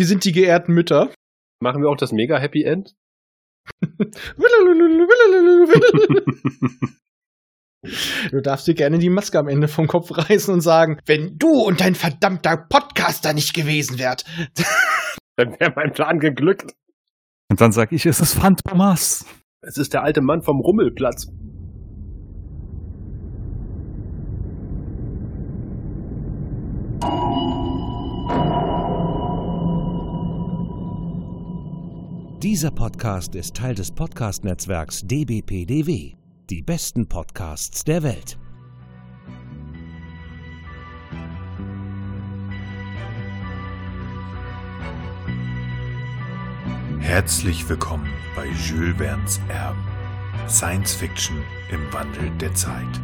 Wir sind die geehrten Mütter. Machen wir auch das mega Happy End? Du darfst dir gerne die Maske am Ende vom Kopf reißen und sagen, wenn du und dein verdammter Podcaster nicht gewesen wärt. Dann wäre mein Plan geglückt. Und dann sag ich, es ist Phantomas. Es ist der alte Mann vom Rummelplatz. Dieser Podcast ist Teil des Podcast-Netzwerks dbpdw. Die besten Podcasts der Welt. Herzlich willkommen bei Jules Verne's Erben. Science Fiction im Wandel der Zeit.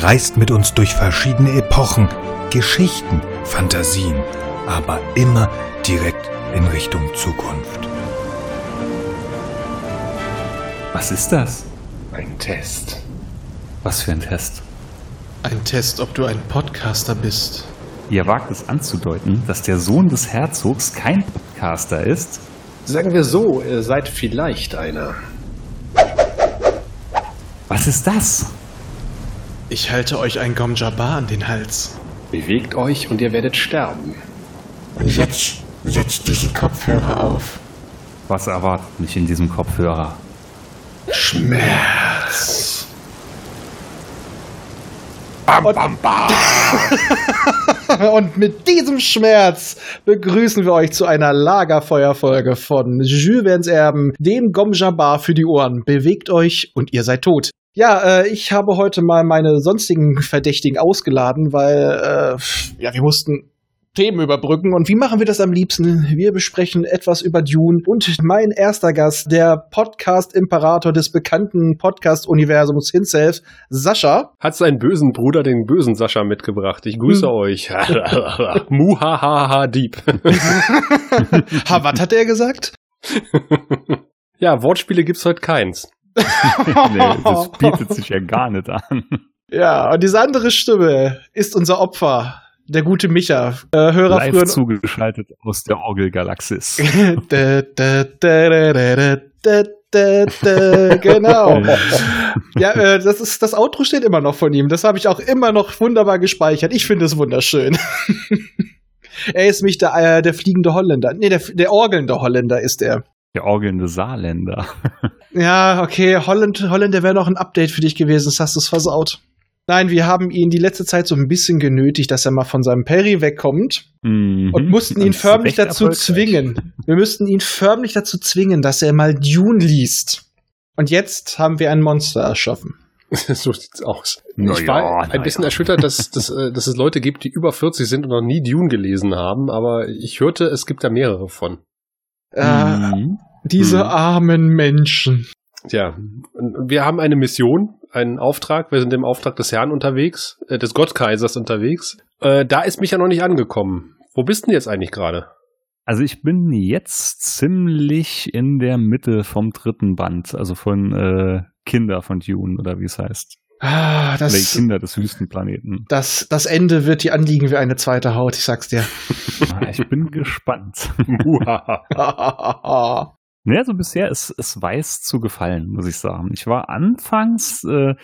Reist mit uns durch verschiedene Epochen, Geschichten, Fantasien, aber immer direkt in Richtung Zukunft. Was ist das? Ein Test. Was für ein Test? Ein Test, ob du ein Podcaster bist. Ihr wagt es anzudeuten, dass der Sohn des Herzogs kein Podcaster ist? Sagen wir so, ihr seid vielleicht einer. Was ist das? Ich halte euch ein Gom Jabbar an den Hals. Bewegt euch und ihr werdet sterben. Jetzt setzt diesen Kopfhörer auf. Was erwartet mich in diesem Kopfhörer? Schmerz. Bam, bam, bam. Und mit diesem Schmerz begrüßen wir euch zu einer Lagerfeuerfolge von Jules Verne's Erben, dem Gom Jabbar für die Ohren. Bewegt euch und ihr seid tot. Ja, äh, ich habe heute mal meine sonstigen Verdächtigen ausgeladen, weil äh, ja, wir mussten Themen überbrücken. Und wie machen wir das am liebsten? Wir besprechen etwas über Dune. Und mein erster Gast, der Podcast-Imperator des bekannten Podcast-Universums himself, Sascha. Hat seinen bösen Bruder, den bösen Sascha, mitgebracht. Ich grüße Hm. euch. Muhahaha Dieb. ha, was hat er gesagt? ja, Wortspiele gibt's heute keins. nee, das bietet sich ja gar nicht an. Ja, und diese andere Stimme ist unser Opfer. Der gute Micha, äh, Hörer Live früher. zugeschaltet aus der Orgelgalaxis. Genau. Ja, äh, das ist das Outro steht immer noch von ihm. Das habe ich auch immer noch wunderbar gespeichert. Ich finde es wunderschön. er ist mich der, äh, der fliegende Holländer. Nee, der, der orgelnde Holländer ist er. Der orgelnde Saarländer. Ja, okay, Holland, Holländer wäre noch ein Update für dich gewesen. Das hast du es versaut. Nein, wir haben ihn die letzte Zeit so ein bisschen genötigt, dass er mal von seinem Perry wegkommt. Mhm. und mussten ihn förmlich dazu zwingen. Wir müssten ihn förmlich dazu zwingen, dass er mal Dune liest. Und jetzt haben wir ein Monster erschaffen. so sieht's aus. Na ich ja, war ein na bisschen ja. erschüttert, dass, dass, äh, dass es Leute gibt, die über 40 sind und noch nie Dune gelesen haben, aber ich hörte, es gibt da mehrere von. Äh, Mhm. diese Mhm. armen Menschen. Tja, wir haben eine Mission, einen Auftrag. Wir sind im Auftrag des Herrn unterwegs, äh, des Gottkaisers unterwegs. Äh, da ist mich ja noch nicht angekommen. Wo bist denn jetzt eigentlich gerade? Also ich bin jetzt ziemlich in der Mitte vom dritten Band, also von äh, Kinder von Dune oder wie es heißt. Ah, Oder die das, Kinder des Wüstenplaneten. das, das Ende wird dir anliegen wie eine zweite Haut, ich sag's dir. Ich bin gespannt. ja, Naja, so bisher ist es weiß zu gefallen, muss ich sagen. Ich war anfangs, äh,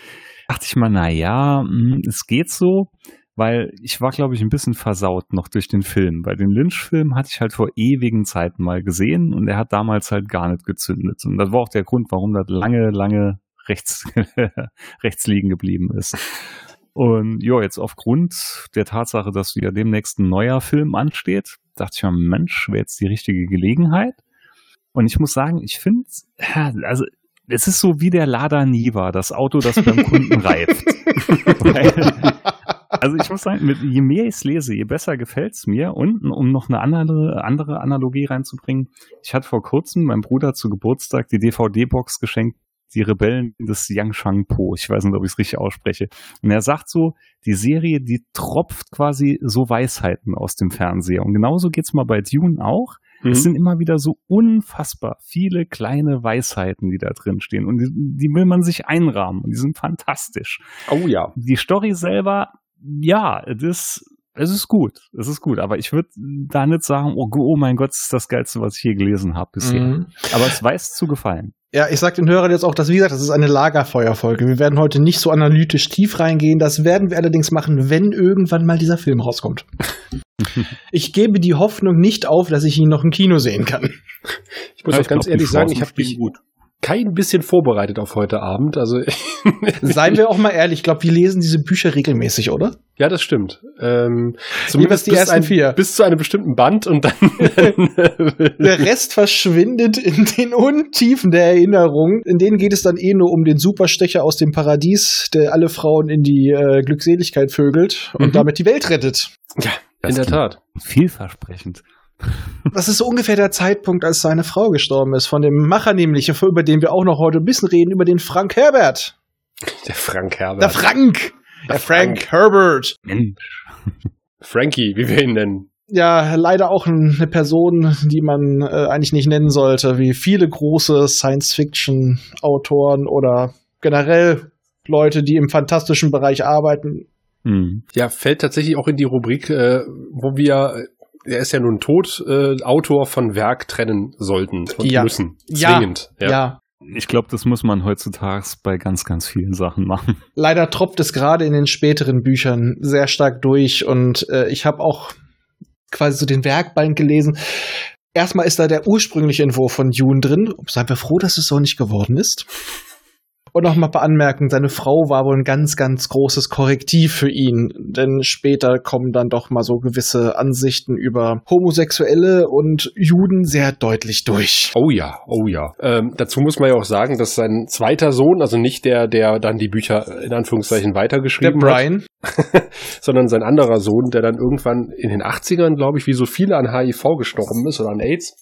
dachte ich mal, na ja, mh, es geht so, weil ich war, glaube ich, ein bisschen versaut noch durch den Film. Bei den Lynch-Film hatte ich halt vor ewigen Zeiten mal gesehen und er hat damals halt gar nicht gezündet. Und das war auch der Grund, warum das lange, lange rechts, rechts liegen geblieben ist. Und ja, jetzt aufgrund der Tatsache, dass ja demnächst ein neuer Film ansteht, dachte ich mir, Mensch, wäre jetzt die richtige Gelegenheit. Und ich muss sagen, ich finde, also es ist so wie der Lada Niva, das Auto, das beim Kunden reift. Weil, also ich muss sagen, mit, je mehr ich es lese, je besser gefällt es mir. Und um noch eine andere, andere Analogie reinzubringen, ich hatte vor kurzem meinem Bruder zu Geburtstag die DVD-Box geschenkt, die Rebellen des Yangshang Po. Ich weiß nicht, ob ich es richtig ausspreche. Und er sagt so, die Serie, die tropft quasi so Weisheiten aus dem Fernseher. Und genauso geht's mal bei Dune auch. Mhm. Es sind immer wieder so unfassbar viele kleine Weisheiten, die da drin stehen. Und die, die will man sich einrahmen. Und die sind fantastisch. Oh ja. Die Story selber, ja, das Es ist gut, es ist gut, aber ich würde da nicht sagen, oh, oh, mein Gott, das ist das Geilste, was ich hier gelesen habe bisher. Mhm. Aber es weiß zu gefallen. Ja, ich sag den Hörern jetzt auch, dass, wie gesagt, das ist eine Lagerfeuerfolge. Wir werden heute nicht so analytisch tief reingehen. Das werden wir allerdings machen, wenn irgendwann mal dieser Film rauskommt. ich gebe die Hoffnung nicht auf, dass ich ihn noch im Kino sehen kann. Ich muss ja, auch ganz ehrlich sagen, ich habe mich gut kein bisschen vorbereitet auf heute Abend. Also seien wir auch mal ehrlich, ich glaube, wir lesen diese Bücher regelmäßig, oder? Ja, das stimmt. Ähm, zumindest die ersten ein, vier. Bis zu einem bestimmten Band und dann der Rest verschwindet in den Untiefen der Erinnerung. In denen geht es dann eh nur um den Superstecher aus dem Paradies, der alle Frauen in die äh, Glückseligkeit vögelt und mhm. damit die Welt rettet. Ja, in der Tat. Vielversprechend. Das ist so ungefähr der Zeitpunkt, als seine Frau gestorben ist. Von dem Macher nämlich, über den wir auch noch heute ein bisschen reden, über den Frank Herbert. Der Frank Herbert. Der Frank. Der, der Frank, Frank Herbert. Mensch. Frankie, wie wir ihn nennen. Ja, leider auch eine Person, die man äh, eigentlich nicht nennen sollte, wie viele große Science-Fiction-Autoren oder generell Leute, die im fantastischen Bereich arbeiten. Hm. Ja, fällt tatsächlich auch in die Rubrik, äh, wo wir er ist ja nun tot, äh, Autor von Werk trennen sollten und ja. müssen. Zwingend. Ja. ja. ja. Ich glaube, das muss man heutzutage bei ganz, ganz vielen Sachen machen. Leider tropft es gerade in den späteren Büchern sehr stark durch und äh, ich habe auch quasi so den Werkband gelesen. Erstmal ist da der ursprüngliche Entwurf von Dune drin. Seien wir froh, dass es so nicht geworden ist. Und noch mal ein paar Anmerkungen. Seine Frau war wohl ein ganz, ganz großes Korrektiv für ihn. Denn später kommen dann doch mal so gewisse Ansichten über Homosexuelle und Juden sehr deutlich durch. Oh ja, oh ja. Ähm, dazu muss man ja auch sagen, dass sein zweiter Sohn, also nicht der, der dann die Bücher in Anführungszeichen weitergeschrieben der Brian. hat, sondern sein anderer Sohn, der dann irgendwann in den 80ern, glaube ich, wie so viele an HIV gestorben ist oder an AIDS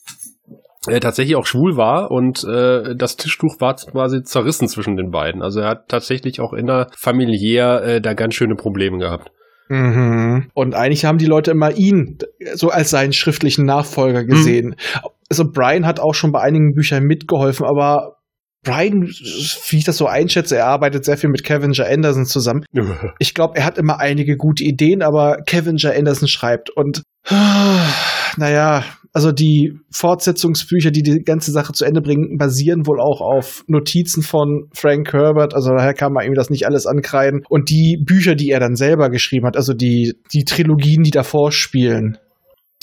äh, tatsächlich auch schwul war und äh, das Tischtuch war quasi zerrissen zwischen den beiden. Also er hat tatsächlich auch innerfamiliär äh, da ganz schöne Probleme gehabt. Mhm. Und eigentlich haben die Leute immer ihn so als seinen schriftlichen Nachfolger gesehen. Mhm. Also Brian hat auch schon bei einigen Büchern mitgeholfen, aber Brian, wie ich das so einschätze, er arbeitet sehr viel mit Cavenger Anderson zusammen. Ich glaube, er hat immer einige gute Ideen, aber Cavenger Anderson schreibt und naja, also die Fortsetzungsbücher, die die ganze Sache zu Ende bringen, basieren wohl auch auf Notizen von Frank Herbert. Also daher kann man ihm das nicht alles ankreiden. Und die Bücher, die er dann selber geschrieben hat, also die, die Trilogien, die davor spielen,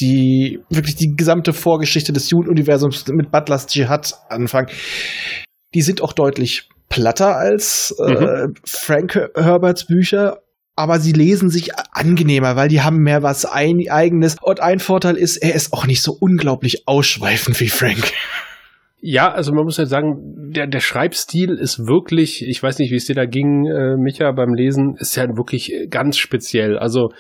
die wirklich die gesamte Vorgeschichte des Jugenduniversums mit Butlers Jihad anfangen, die sind auch deutlich platter als äh, mhm. Frank Herberts Bücher aber sie lesen sich angenehmer, weil die haben mehr was ein, eigenes. Und ein Vorteil ist, er ist auch nicht so unglaublich ausschweifend wie Frank. Ja, also man muss ja sagen, der, der Schreibstil ist wirklich, ich weiß nicht, wie es dir da ging, äh, Micha, beim Lesen, ist ja wirklich ganz speziell. Also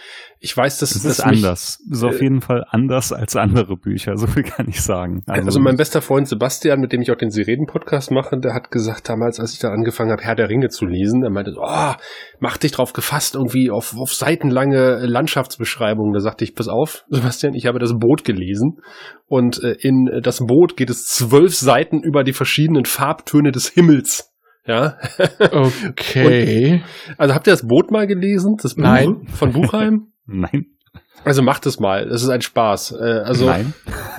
ich weiß, dass das ist anders. Mich, ist auf äh, jeden Fall anders als andere Bücher, so viel kann ich sagen. Also, also mein bester Freund Sebastian, mit dem ich auch den Sirenen-Podcast mache, der hat gesagt damals, als ich da angefangen habe, Herr der Ringe zu lesen, er meinte, oh, mach dich drauf gefasst, irgendwie auf, auf seitenlange Landschaftsbeschreibungen. Da sagte ich, pass auf, Sebastian, ich habe das Boot gelesen und äh, in das Boot geht es zwölf Seiten über die verschiedenen Farbtöne des Himmels. Ja. Okay. Und, also habt ihr das Boot mal gelesen? Das Buch Nein. Von Buchheim? Nein. Also macht es mal. Es ist ein Spaß. Äh, also Nein.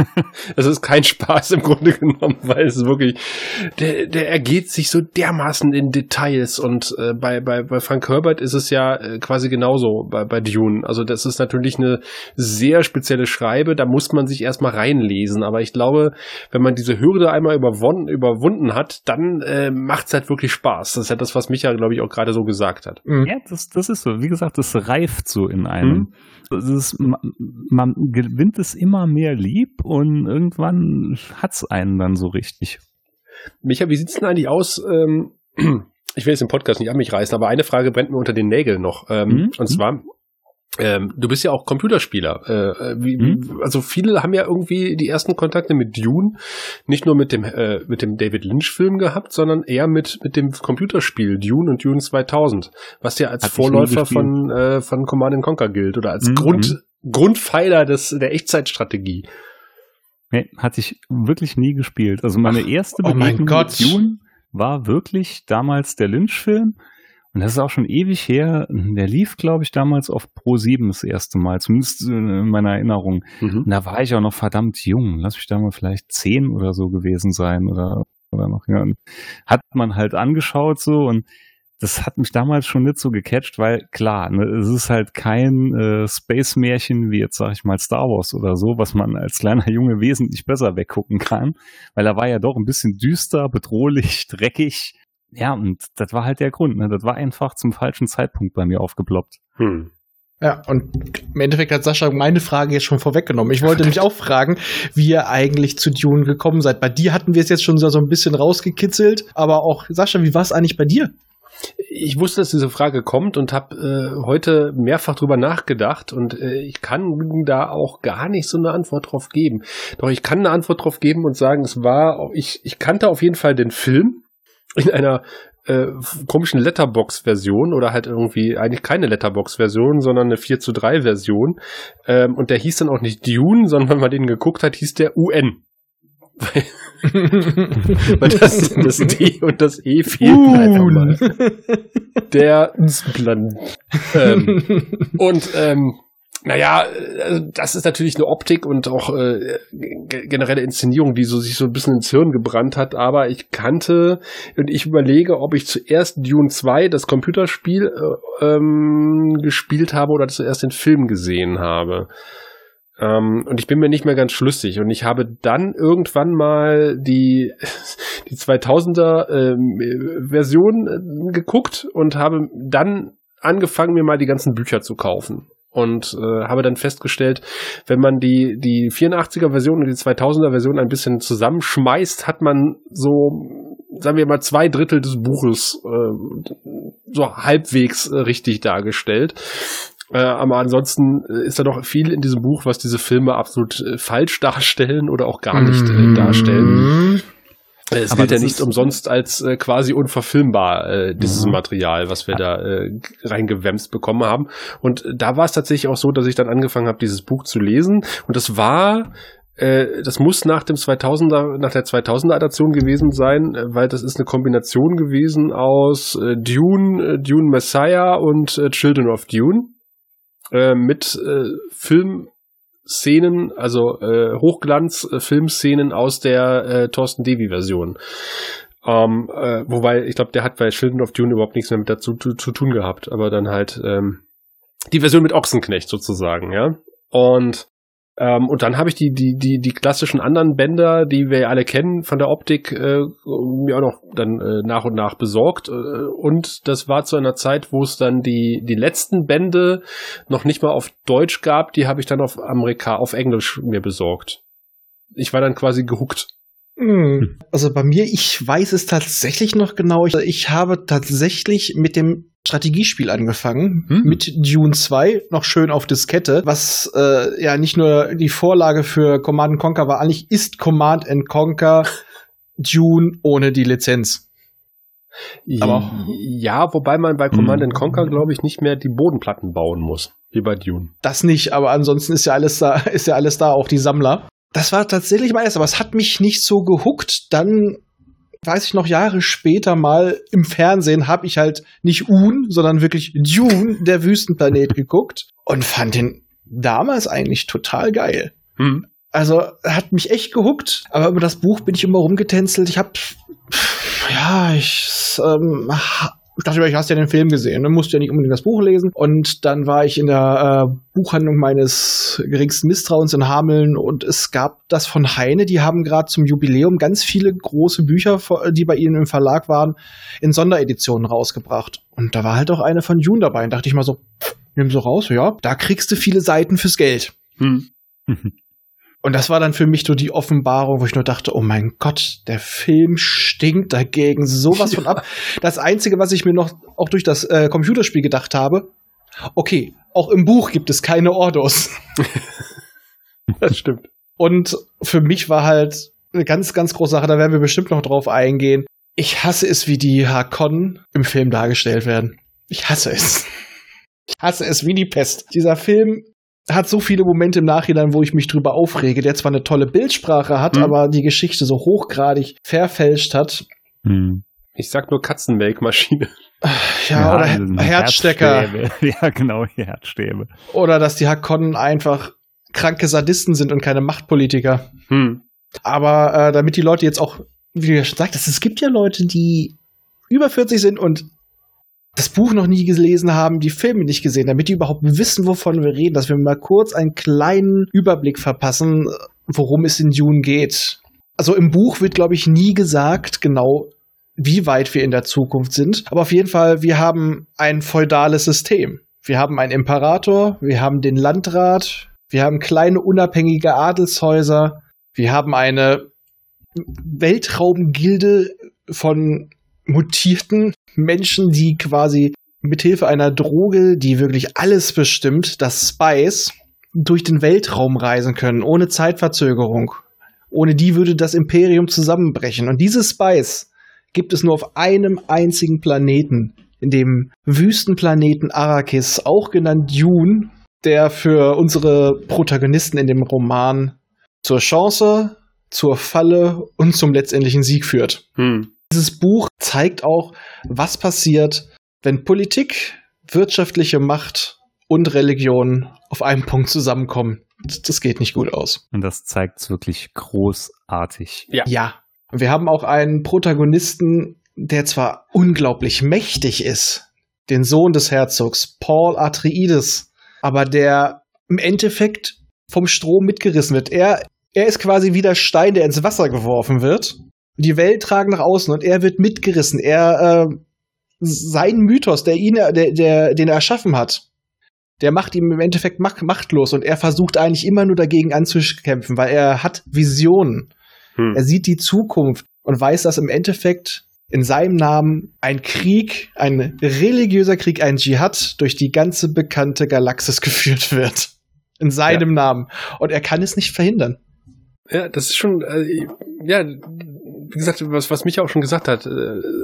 es ist kein Spaß im Grunde genommen, weil es wirklich der, der ergeht sich so dermaßen in Details und äh, bei, bei, bei Frank Herbert ist es ja äh, quasi genauso bei, bei Dune. Also das ist natürlich eine sehr spezielle Schreibe, da muss man sich erstmal reinlesen, aber ich glaube, wenn man diese Hürde einmal überwunden, überwunden hat, dann äh, macht es halt wirklich Spaß. Das ist ja das, was Micha, glaube ich, auch gerade so gesagt hat. Ja, das, das ist so. Wie gesagt, das reift so in einem. Mhm ist, man gewinnt es immer mehr lieb und irgendwann hat es einen dann so richtig. Micha, wie sieht's denn eigentlich aus? Ähm, ich will jetzt den Podcast nicht an mich reißen, aber eine Frage brennt mir unter den Nägeln noch. Ähm, mhm. Und zwar, ähm, du bist ja auch Computerspieler. Äh, wie, mhm. Also viele haben ja irgendwie die ersten Kontakte mit Dune nicht nur mit dem äh, mit dem David Lynch Film gehabt, sondern eher mit mit dem Computerspiel Dune und Dune 2000, was ja als Hat Vorläufer von äh, von Command Conquer gilt oder als mhm. Grund Grundpfeiler des der Echtzeitstrategie. Nee, hatte ich wirklich nie gespielt. Also meine erste Ach, oh Begegnung oh mit Dune war wirklich damals der Lynch Film Und das ist auch schon ewig her. Der lief, glaube ich, damals auf Pro 7 das erste Mal, zumindest in meiner Erinnerung. Mhm. Und da war ich auch noch verdammt jung. Lass mich da mal vielleicht zehn oder so gewesen sein oder, oder noch. Ja. Hat man halt angeschaut so und das hat mich damals schon nicht so gecatcht, weil klar, ne, es ist halt kein äh, Space-Märchen wie jetzt, sag ich mal, Star Wars oder so, was man als kleiner Junge wesentlich besser weggucken kann, weil er war ja doch ein bisschen düster, bedrohlich, dreckig ja, und das war halt der Grund. Ne? Das war einfach zum falschen Zeitpunkt bei mir aufgeploppt. Hm. Ja, und im Endeffekt hat Sascha meine Frage jetzt schon vorweggenommen. Ich wollte mich auch fragen, wie ihr eigentlich zu Dune gekommen seid. Bei dir hatten wir es jetzt schon so ein bisschen rausgekitzelt, aber auch Sascha, wie war es eigentlich bei dir? Ich wusste, dass diese Frage kommt und habe äh, heute mehrfach drüber nachgedacht und äh, ich kann da auch gar nicht so eine Antwort drauf geben. Doch ich kann eine Antwort drauf geben und sagen, es war, ich, ich kannte auf jeden Fall den Film, in einer äh, komischen Letterbox-Version oder halt irgendwie eigentlich keine Letterbox-Version, sondern eine 4 zu 3 Version. Ähm, und der hieß dann auch nicht Dune, sondern wenn man den geguckt hat, hieß der UN. Weil, weil das, das D und das E fehlten einfach mal. Der Plan. Ähm, und ähm, naja, also das ist natürlich eine Optik und auch äh, generelle Inszenierung, die so sich so ein bisschen ins Hirn gebrannt hat, aber ich kannte und ich überlege, ob ich zuerst Dune 2, das Computerspiel, äh, ähm, gespielt habe oder zuerst den Film gesehen habe. Ähm, und ich bin mir nicht mehr ganz schlüssig. Und ich habe dann irgendwann mal die, die 2000er ähm, Version äh, geguckt und habe dann angefangen, mir mal die ganzen Bücher zu kaufen und äh, habe dann festgestellt, wenn man die die 84er Version und die 2000er Version ein bisschen zusammenschmeißt, hat man so sagen wir mal zwei Drittel des Buches äh, so halbwegs äh, richtig dargestellt. Äh, aber ansonsten ist da doch viel in diesem Buch, was diese Filme absolut äh, falsch darstellen oder auch gar nicht äh, darstellen. Es gilt ja nicht umsonst als äh, quasi unverfilmbar, äh, dieses mhm. Material, was wir da äh, reingewämst bekommen haben. Und da war es tatsächlich auch so, dass ich dann angefangen habe, dieses Buch zu lesen. Und das war äh, das muss nach dem 2000er, nach der 2000er Adaption gewesen sein, äh, weil das ist eine Kombination gewesen aus äh, Dune, äh, Dune Messiah und äh, Children of Dune äh, mit äh, Film Szenen, also äh, Hochglanz-Filmszenen aus der äh, Thorsten Devi-Version. Ähm, äh, wobei, ich glaube, der hat bei Children of Dune überhaupt nichts mehr mit dazu zu, zu tun gehabt, aber dann halt ähm, die Version mit Ochsenknecht sozusagen, ja. Und ähm, und dann habe ich die, die, die, die klassischen anderen Bänder, die wir ja alle kennen von der Optik, äh, mir auch noch dann äh, nach und nach besorgt. Äh, und das war zu einer Zeit, wo es dann die, die letzten Bände noch nicht mal auf Deutsch gab, die habe ich dann auf Amerika, auf Englisch mir besorgt. Ich war dann quasi gehuckt. Hm. Also bei mir, ich weiß es tatsächlich noch genau. Ich, ich habe tatsächlich mit dem Strategiespiel angefangen, hm. mit Dune 2, noch schön auf Diskette, was äh, ja nicht nur die Vorlage für Command Conquer war, eigentlich ist Command Conquer Dune ohne die Lizenz. Aber ja, wobei man bei Command hm. Conquer, glaube ich, nicht mehr die Bodenplatten bauen muss, wie bei Dune. Das nicht, aber ansonsten ist ja alles da, ist ja alles da, auch die Sammler. Das war tatsächlich erst, aber es hat mich nicht so gehuckt. Dann weiß ich noch Jahre später mal im Fernsehen habe ich halt nicht Un, sondern wirklich Dune, der Wüstenplanet geguckt und fand den damals eigentlich total geil. Hm. Also hat mich echt gehuckt, aber über das Buch bin ich immer rumgetänzelt. Ich habe ja, ich ähm, ich dachte, ich hast ja den Film gesehen, dann musst du ja nicht unbedingt das Buch lesen. Und dann war ich in der äh, Buchhandlung meines geringsten Misstrauens in Hameln und es gab das von Heine, die haben gerade zum Jubiläum ganz viele große Bücher, die bei ihnen im Verlag waren, in Sondereditionen rausgebracht. Und da war halt auch eine von June dabei. Und dachte ich mal so, pff, nimm so raus, ja, da kriegst du viele Seiten fürs Geld. Hm. Und das war dann für mich so die Offenbarung, wo ich nur dachte, oh mein Gott, der Film stinkt dagegen sowas von ab. Das Einzige, was ich mir noch auch durch das äh, Computerspiel gedacht habe, okay, auch im Buch gibt es keine Ordos. das stimmt. Und für mich war halt eine ganz, ganz große Sache, da werden wir bestimmt noch drauf eingehen. Ich hasse es, wie die Hakon im Film dargestellt werden. Ich hasse es. Ich hasse es wie die Pest. Dieser Film hat so viele Momente im Nachhinein, wo ich mich drüber aufrege, der zwar eine tolle Bildsprache hat, mhm. aber die Geschichte so hochgradig verfälscht hat. Mhm. Ich sag nur Katzenmelkmaschine. Ja, oder Herzstecker. Herzstäbe. Ja, genau, Herzstäbe. Oder dass die Hakonnen einfach kranke Sadisten sind und keine Machtpolitiker. Hm. Aber äh, damit die Leute jetzt auch, wie du ja schon sagtest, es gibt ja Leute, die über 40 sind und das Buch noch nie gelesen haben, die Filme nicht gesehen, damit die überhaupt wissen, wovon wir reden, dass wir mal kurz einen kleinen Überblick verpassen, worum es in Dune geht. Also im Buch wird, glaube ich, nie gesagt, genau wie weit wir in der Zukunft sind. Aber auf jeden Fall, wir haben ein feudales System. Wir haben einen Imperator, wir haben den Landrat, wir haben kleine unabhängige Adelshäuser, wir haben eine Weltraumgilde von mutierten Menschen, die quasi mithilfe einer Droge, die wirklich alles bestimmt, das Spice, durch den Weltraum reisen können, ohne Zeitverzögerung. Ohne die würde das Imperium zusammenbrechen. Und diese Spice gibt es nur auf einem einzigen Planeten, in dem Wüstenplaneten Arrakis, auch genannt Dune, der für unsere Protagonisten in dem Roman zur Chance, zur Falle und zum letztendlichen Sieg führt. Hm. Dieses Buch zeigt auch, was passiert, wenn Politik, wirtschaftliche Macht und Religion auf einem Punkt zusammenkommen. Das geht nicht gut aus. Und das zeigt es wirklich großartig. Ja. ja. Wir haben auch einen Protagonisten, der zwar unglaublich mächtig ist, den Sohn des Herzogs, Paul Atreides, aber der im Endeffekt vom Strom mitgerissen wird. Er, er ist quasi wie der Stein, der ins Wasser geworfen wird. Die Welt tragen nach außen und er wird mitgerissen. Er, äh, sein Mythos, der ihn, der, der, den er erschaffen hat, der macht ihm im Endeffekt machtlos und er versucht eigentlich immer nur dagegen anzukämpfen, weil er hat Visionen. Hm. Er sieht die Zukunft und weiß, dass im Endeffekt in seinem Namen ein Krieg, ein religiöser Krieg, ein Dschihad durch die ganze bekannte Galaxis geführt wird. In seinem ja. Namen. Und er kann es nicht verhindern. Ja, das ist schon, äh, ja, wie gesagt, was, was mich auch schon gesagt hat, äh,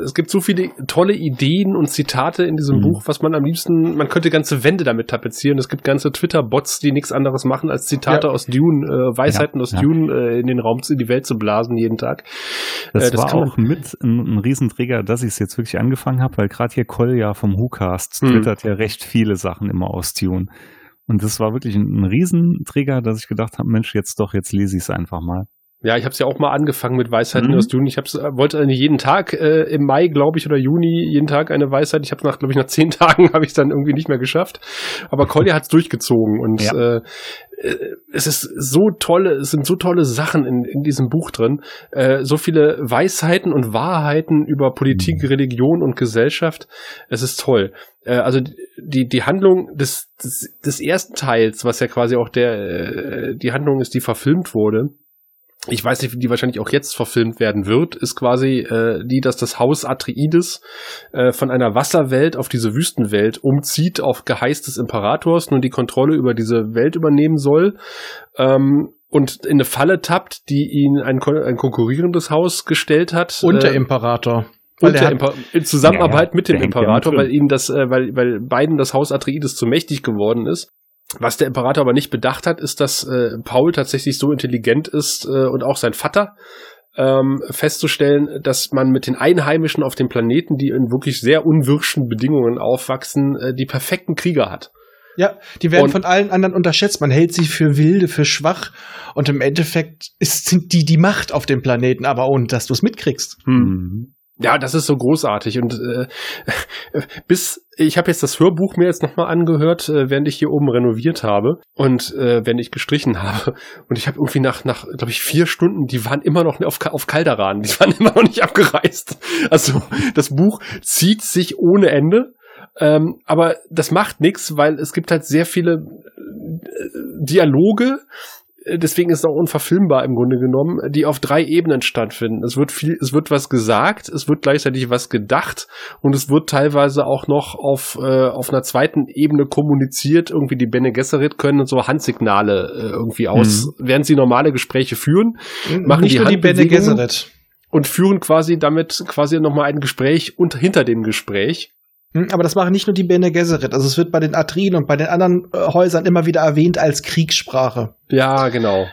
es gibt so viele tolle Ideen und Zitate in diesem mhm. Buch, was man am liebsten, man könnte ganze Wände damit tapezieren. Es gibt ganze Twitter-Bots, die nichts anderes machen, als Zitate ja. aus Dune, äh, Weisheiten ja, aus ja. Dune äh, in den Raum, in die Welt zu blasen jeden Tag. Das, äh, das war auch mit ein, ein Riesenträger, dass ich es jetzt wirklich angefangen habe, weil gerade hier Kolja vom WhoCast mhm. twittert ja recht viele Sachen immer aus Dune. Und das war wirklich ein, ein Riesenträger, dass ich gedacht habe, Mensch, jetzt doch, jetzt lese ich es einfach mal. Ja, ich habe es ja auch mal angefangen mit Weisheiten mhm. aus Dune. Ich hab's, wollte eigentlich jeden Tag äh, im Mai, glaube ich, oder Juni jeden Tag eine Weisheit. Ich habe nach, glaube ich, nach zehn Tagen habe ich dann irgendwie nicht mehr geschafft. Aber Collier hat's durchgezogen und ja. äh, äh, es ist so tolle, es sind so tolle Sachen in, in diesem Buch drin, äh, so viele Weisheiten und Wahrheiten über Politik, mhm. Religion und Gesellschaft. Es ist toll. Äh, also die die Handlung des, des des ersten Teils, was ja quasi auch der äh, die Handlung ist, die verfilmt wurde ich weiß nicht, wie die wahrscheinlich auch jetzt verfilmt werden wird, ist quasi äh, die, dass das Haus Atreides äh, von einer Wasserwelt auf diese Wüstenwelt umzieht auf Geheiß des Imperators, nun die Kontrolle über diese Welt übernehmen soll ähm, und in eine Falle tappt, die ihn ein, ein konkurrierendes Haus gestellt hat. Und der äh, Imperator. Und der Imper in Zusammenarbeit ja, ja, mit dem Imperator, weil ihnen das, äh, weil, weil beiden das Haus Atreides zu mächtig geworden ist. Was der Imperator aber nicht bedacht hat, ist, dass äh, Paul tatsächlich so intelligent ist äh, und auch sein Vater ähm, festzustellen, dass man mit den Einheimischen auf dem Planeten, die in wirklich sehr unwirschen Bedingungen aufwachsen, äh, die perfekten Krieger hat. Ja, die werden und, von allen anderen unterschätzt. Man hält sie für wilde, für schwach. Und im Endeffekt ist, sind die die Macht auf dem Planeten, aber ohne dass du es mitkriegst. Hm. Ja, das ist so großartig. Und äh, bis ich habe jetzt das Hörbuch mir jetzt nochmal angehört, äh, während ich hier oben renoviert habe und äh, während ich gestrichen habe. Und ich habe irgendwie nach nach glaube ich vier Stunden, die waren immer noch auf auf Calderan, die waren immer noch nicht abgereist. Also das Buch zieht sich ohne Ende, ähm, aber das macht nichts, weil es gibt halt sehr viele äh, Dialoge, deswegen ist es auch unverfilmbar im Grunde genommen, die auf drei Ebenen stattfinden. Es wird viel, es wird was gesagt, es wird gleichzeitig was gedacht und es wird teilweise auch noch auf, äh, auf einer zweiten Ebene kommuniziert. Irgendwie die Bene Gesserit können so Handsignale äh, irgendwie aus, mhm. während sie normale Gespräche führen, machen Nicht die nur die Bene Gesserit. Und führen quasi damit quasi nochmal ein Gespräch unter, hinter dem Gespräch. Hm, aber das machen nicht nur die Bene Gesserit. Also es wird bei den Atrien und bei den anderen äh, Häusern immer wieder erwähnt als Kriegssprache. Ja, genau.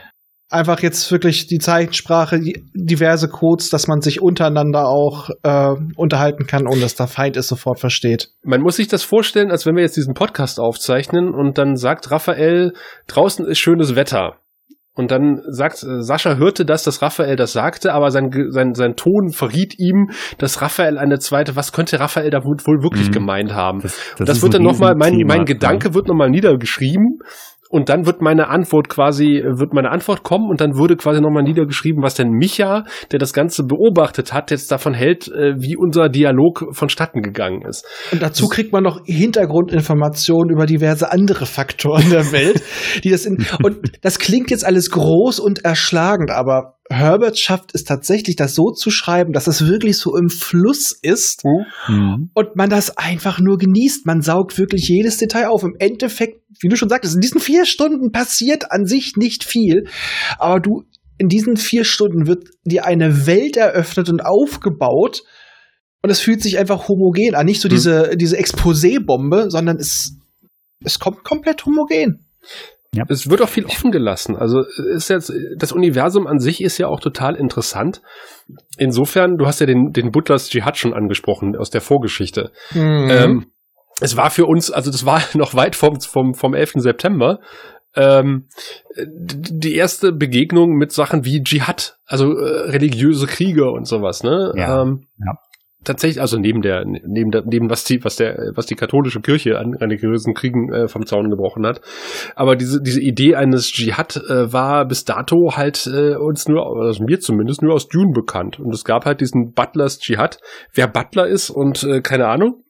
einfach jetzt wirklich die Zeichensprache, die, diverse Codes, dass man sich untereinander auch äh, unterhalten kann, ohne dass der Feind es sofort versteht. Man muss sich das vorstellen, als wenn wir jetzt diesen Podcast aufzeichnen und dann sagt Raphael, draußen ist schönes Wetter. Und dann sagt äh, Sascha hörte das, dass Raphael das sagte, aber sein, sein, sein Ton verriet ihm, dass Raphael eine zweite, was könnte Raphael da wohl wirklich mhm. gemeint haben? Das, das, das wird dann nochmal, mein, mein Gedanke ja. wird nochmal niedergeschrieben und dann wird meine Antwort quasi, wird meine Antwort kommen und dann würde quasi nochmal niedergeschrieben, was denn Micha, der das Ganze beobachtet hat, jetzt davon hält, äh, wie unser Dialog vonstatten gegangen ist. Und dazu kriegt man noch Hintergrundinformationen über diverse andere Faktoren der Welt, die das in, und das klingt jetzt alles groß und erschlagend, aber Herbert schafft es tatsächlich, das so zu schreiben, dass es wirklich so im Fluss ist mhm. und man das einfach nur genießt. Man saugt wirklich jedes Detail auf. Im Endeffekt, wie du schon sagtest, in diesen vier Stunden passiert an sich nicht viel, aber du, in diesen vier Stunden wird dir eine Welt eröffnet und aufgebaut und es fühlt sich einfach homogen an. Nicht so mhm. diese, diese Exposé-Bombe, sondern es, es kommt komplett homogen. Ja. Es wird auch viel offen gelassen. Also ist jetzt, das Universum an sich ist ja auch total interessant. Insofern, du hast ja den, den Butlers Dschihad schon angesprochen aus der Vorgeschichte. Mhm. Ähm, es war für uns, also das war noch weit vom, vom, vom 11. September, ähm, die erste Begegnung mit Sachen wie Dschihad, also äh, religiöse Kriege und sowas, ne? Ja. Ähm, ja tatsächlich, also neben der, neben der, neben was die, was der, was die katholische Kirche an religiösen Kriegen äh, vom Zaun gebrochen hat. Aber diese, diese Idee eines Dschihad äh, war bis dato halt äh, uns nur, also mir zumindest, nur aus Dune bekannt. Und es gab halt diesen Butlers Dschihad. Wer Butler ist und äh, keine Ahnung.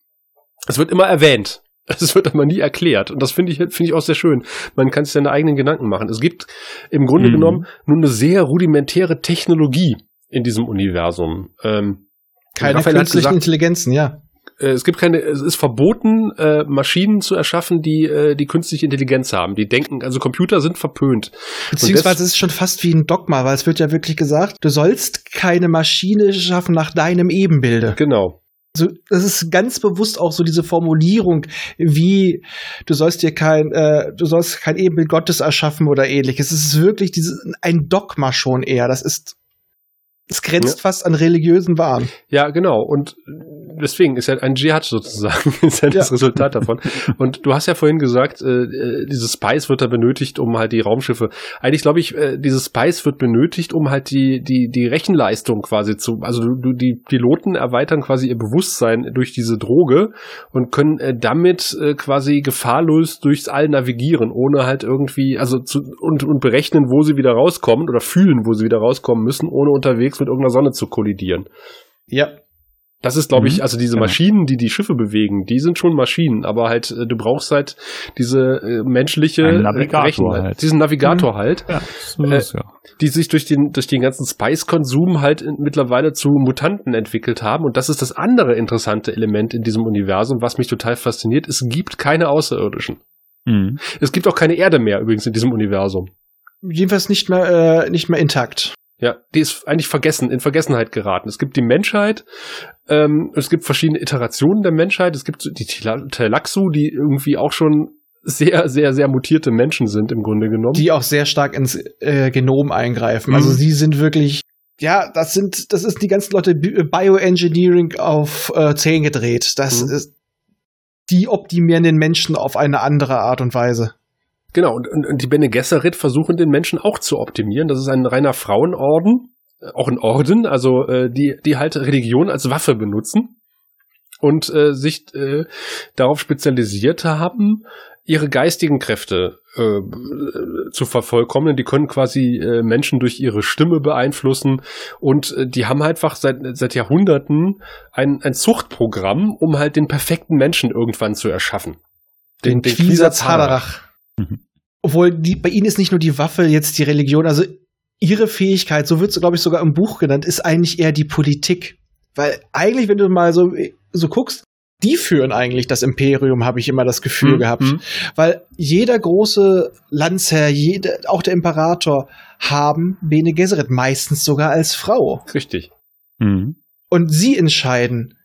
Es wird immer erwähnt. Es wird aber nie erklärt. Und das finde ich, finde ich auch sehr schön. Man kann sich seine eigenen Gedanken machen. Es gibt im Grunde mhm. genommen nur eine sehr rudimentäre Technologie in diesem Universum. Ähm, keine Raphael künstlichen gesagt, Intelligenzen, ja. Äh, es gibt keine, es ist verboten, äh, Maschinen zu erschaffen, die äh, die künstliche Intelligenz haben. Die denken, also Computer sind verpönt. Beziehungsweise es ist schon fast wie ein Dogma, weil es wird ja wirklich gesagt, du sollst keine Maschine schaffen nach deinem Ebenbilde. Genau. So, das ist ganz bewusst auch so diese Formulierung, wie du sollst dir kein, äh, du sollst kein Ebenbild Gottes erschaffen oder ähnliches. Es ist wirklich diese, ein Dogma schon eher. Das ist es grenzt ja. fast an religiösen Wahn. Ja, genau. Und deswegen ist ja ein Dschihad sozusagen ist ja das. Resultat davon. Und du hast ja vorhin gesagt, äh, äh, dieses Spice wird da benötigt, um halt die Raumschiffe. Eigentlich glaube ich, äh, dieses Spice wird benötigt, um halt die die die Rechenleistung quasi zu, also du, die Piloten erweitern quasi ihr Bewusstsein durch diese Droge und können äh, damit äh, quasi gefahrlos durchs All navigieren, ohne halt irgendwie, also zu, und und berechnen, wo sie wieder rauskommen oder fühlen, wo sie wieder rauskommen müssen, ohne unterwegs mit irgendeiner Sonne zu kollidieren. Ja. Das ist, glaube ich, mhm. also diese genau. Maschinen, die die Schiffe bewegen, die sind schon Maschinen, aber halt, äh, du brauchst halt diese äh, menschliche Ein Navigator Rechen, halt. diesen Navigator mhm. halt, ja, so äh, ja. die sich durch den, durch den ganzen Spice-Konsum halt in, mittlerweile zu Mutanten entwickelt haben. Und das ist das andere interessante Element in diesem Universum, was mich total fasziniert. Es gibt keine Außerirdischen. Mhm. Es gibt auch keine Erde mehr übrigens in diesem Universum. Jedenfalls nicht mehr, äh, nicht mehr intakt. Ja, die ist eigentlich vergessen, in Vergessenheit geraten. Es gibt die Menschheit, ähm, es gibt verschiedene Iterationen der Menschheit. Es gibt die Telaxu, die irgendwie auch schon sehr, sehr, sehr mutierte Menschen sind im Grunde genommen. Die auch sehr stark ins äh, Genom eingreifen. Also mhm. Also sie sind wirklich, ja, das sind, das ist die ganzen Leute Bioengineering auf äh, 10 gedreht. Das mhm. ist, die optimieren den Menschen auf eine andere Art und Weise. Genau, und, und, und die Bene Gesserit versuchen den Menschen auch zu optimieren. Das ist ein reiner Frauenorden, äh, auch ein Orden, also äh, die, die halt Religion als Waffe benutzen und äh, sich äh, darauf spezialisiert haben, ihre geistigen Kräfte äh, zu vervollkommnen. Die können quasi äh, Menschen durch ihre Stimme beeinflussen und äh, die haben halt einfach seit, seit Jahrhunderten ein, ein Zuchtprogramm, um halt den perfekten Menschen irgendwann zu erschaffen. Den, den, den Quisa Zadarach. Mhm. Obwohl die, bei ihnen ist nicht nur die Waffe jetzt die Religion, also ihre Fähigkeit, so wird sie, glaube ich, sogar im Buch genannt, ist eigentlich eher die Politik. Weil eigentlich, wenn du mal so, so guckst, die führen eigentlich das Imperium, habe ich immer das Gefühl mhm. gehabt. Mhm. Weil jeder große Landsherr, jede, auch der Imperator, haben Bene Gesserit meistens sogar als Frau. Richtig. Mhm. Und sie entscheiden,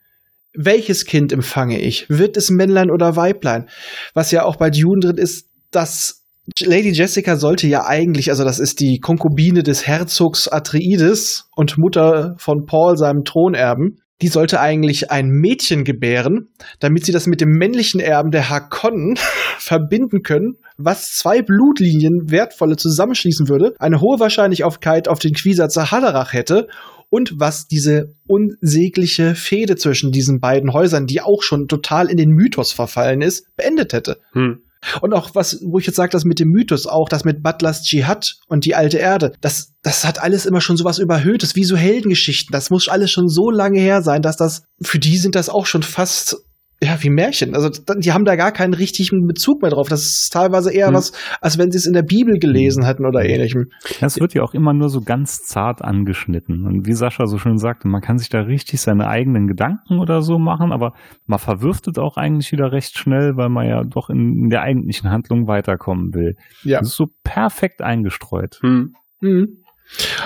welches Kind empfange ich? Wird es Männlein oder Weiblein? Was ja auch bei Dune drin ist, dass Lady Jessica sollte ja eigentlich, also das ist die Konkubine des Herzogs Atreides und Mutter von Paul, seinem Thronerben. Die sollte eigentlich ein Mädchen gebären, damit sie das mit dem männlichen Erben der Harkonnen verbinden können, was zwei Blutlinien wertvolle zusammenschließen würde, eine hohe Wahrscheinlichkeit auf den Quisatzer Haderach hätte und was diese unsägliche Fehde zwischen diesen beiden Häusern, die auch schon total in den Mythos verfallen ist, beendet hätte. Hm. Und auch was, wo ich jetzt sage, das mit dem Mythos, auch das mit Butlers Dschihad und die alte Erde, das, das hat alles immer schon sowas Überhöhtes, wie so Heldengeschichten. Das muss alles schon so lange her sein, dass das, für die sind das auch schon fast ja, wie Märchen. Also die haben da gar keinen richtigen Bezug mehr drauf. Das ist teilweise eher hm. was, als wenn sie es in der Bibel gelesen hätten oder ähnlichem. Das wird ja auch immer nur so ganz zart angeschnitten. Und wie Sascha so schön sagte, man kann sich da richtig seine eigenen Gedanken oder so machen, aber man verwirft es auch eigentlich wieder recht schnell, weil man ja doch in, in der eigentlichen Handlung weiterkommen will. Ja. Das ist so perfekt eingestreut. Hm. Hm.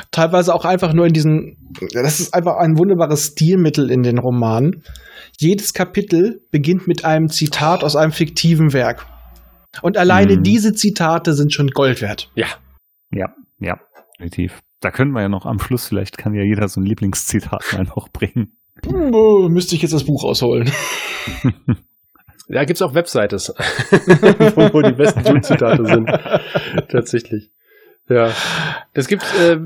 Teilweise auch einfach nur in diesen, das ist einfach ein wunderbares Stilmittel in den Romanen jedes Kapitel beginnt mit einem Zitat aus einem fiktiven Werk. Und alleine hm. diese Zitate sind schon Gold wert. Ja. Ja, ja, definitiv. Da können wir ja noch am Schluss, vielleicht kann ja jeder so ein Lieblingszitat mal noch bringen. Oh, müsste ich jetzt das Buch ausholen. ja, gibt's auch Websites, wo die besten Zitate sind. Tatsächlich. Ja. Es gibt äh,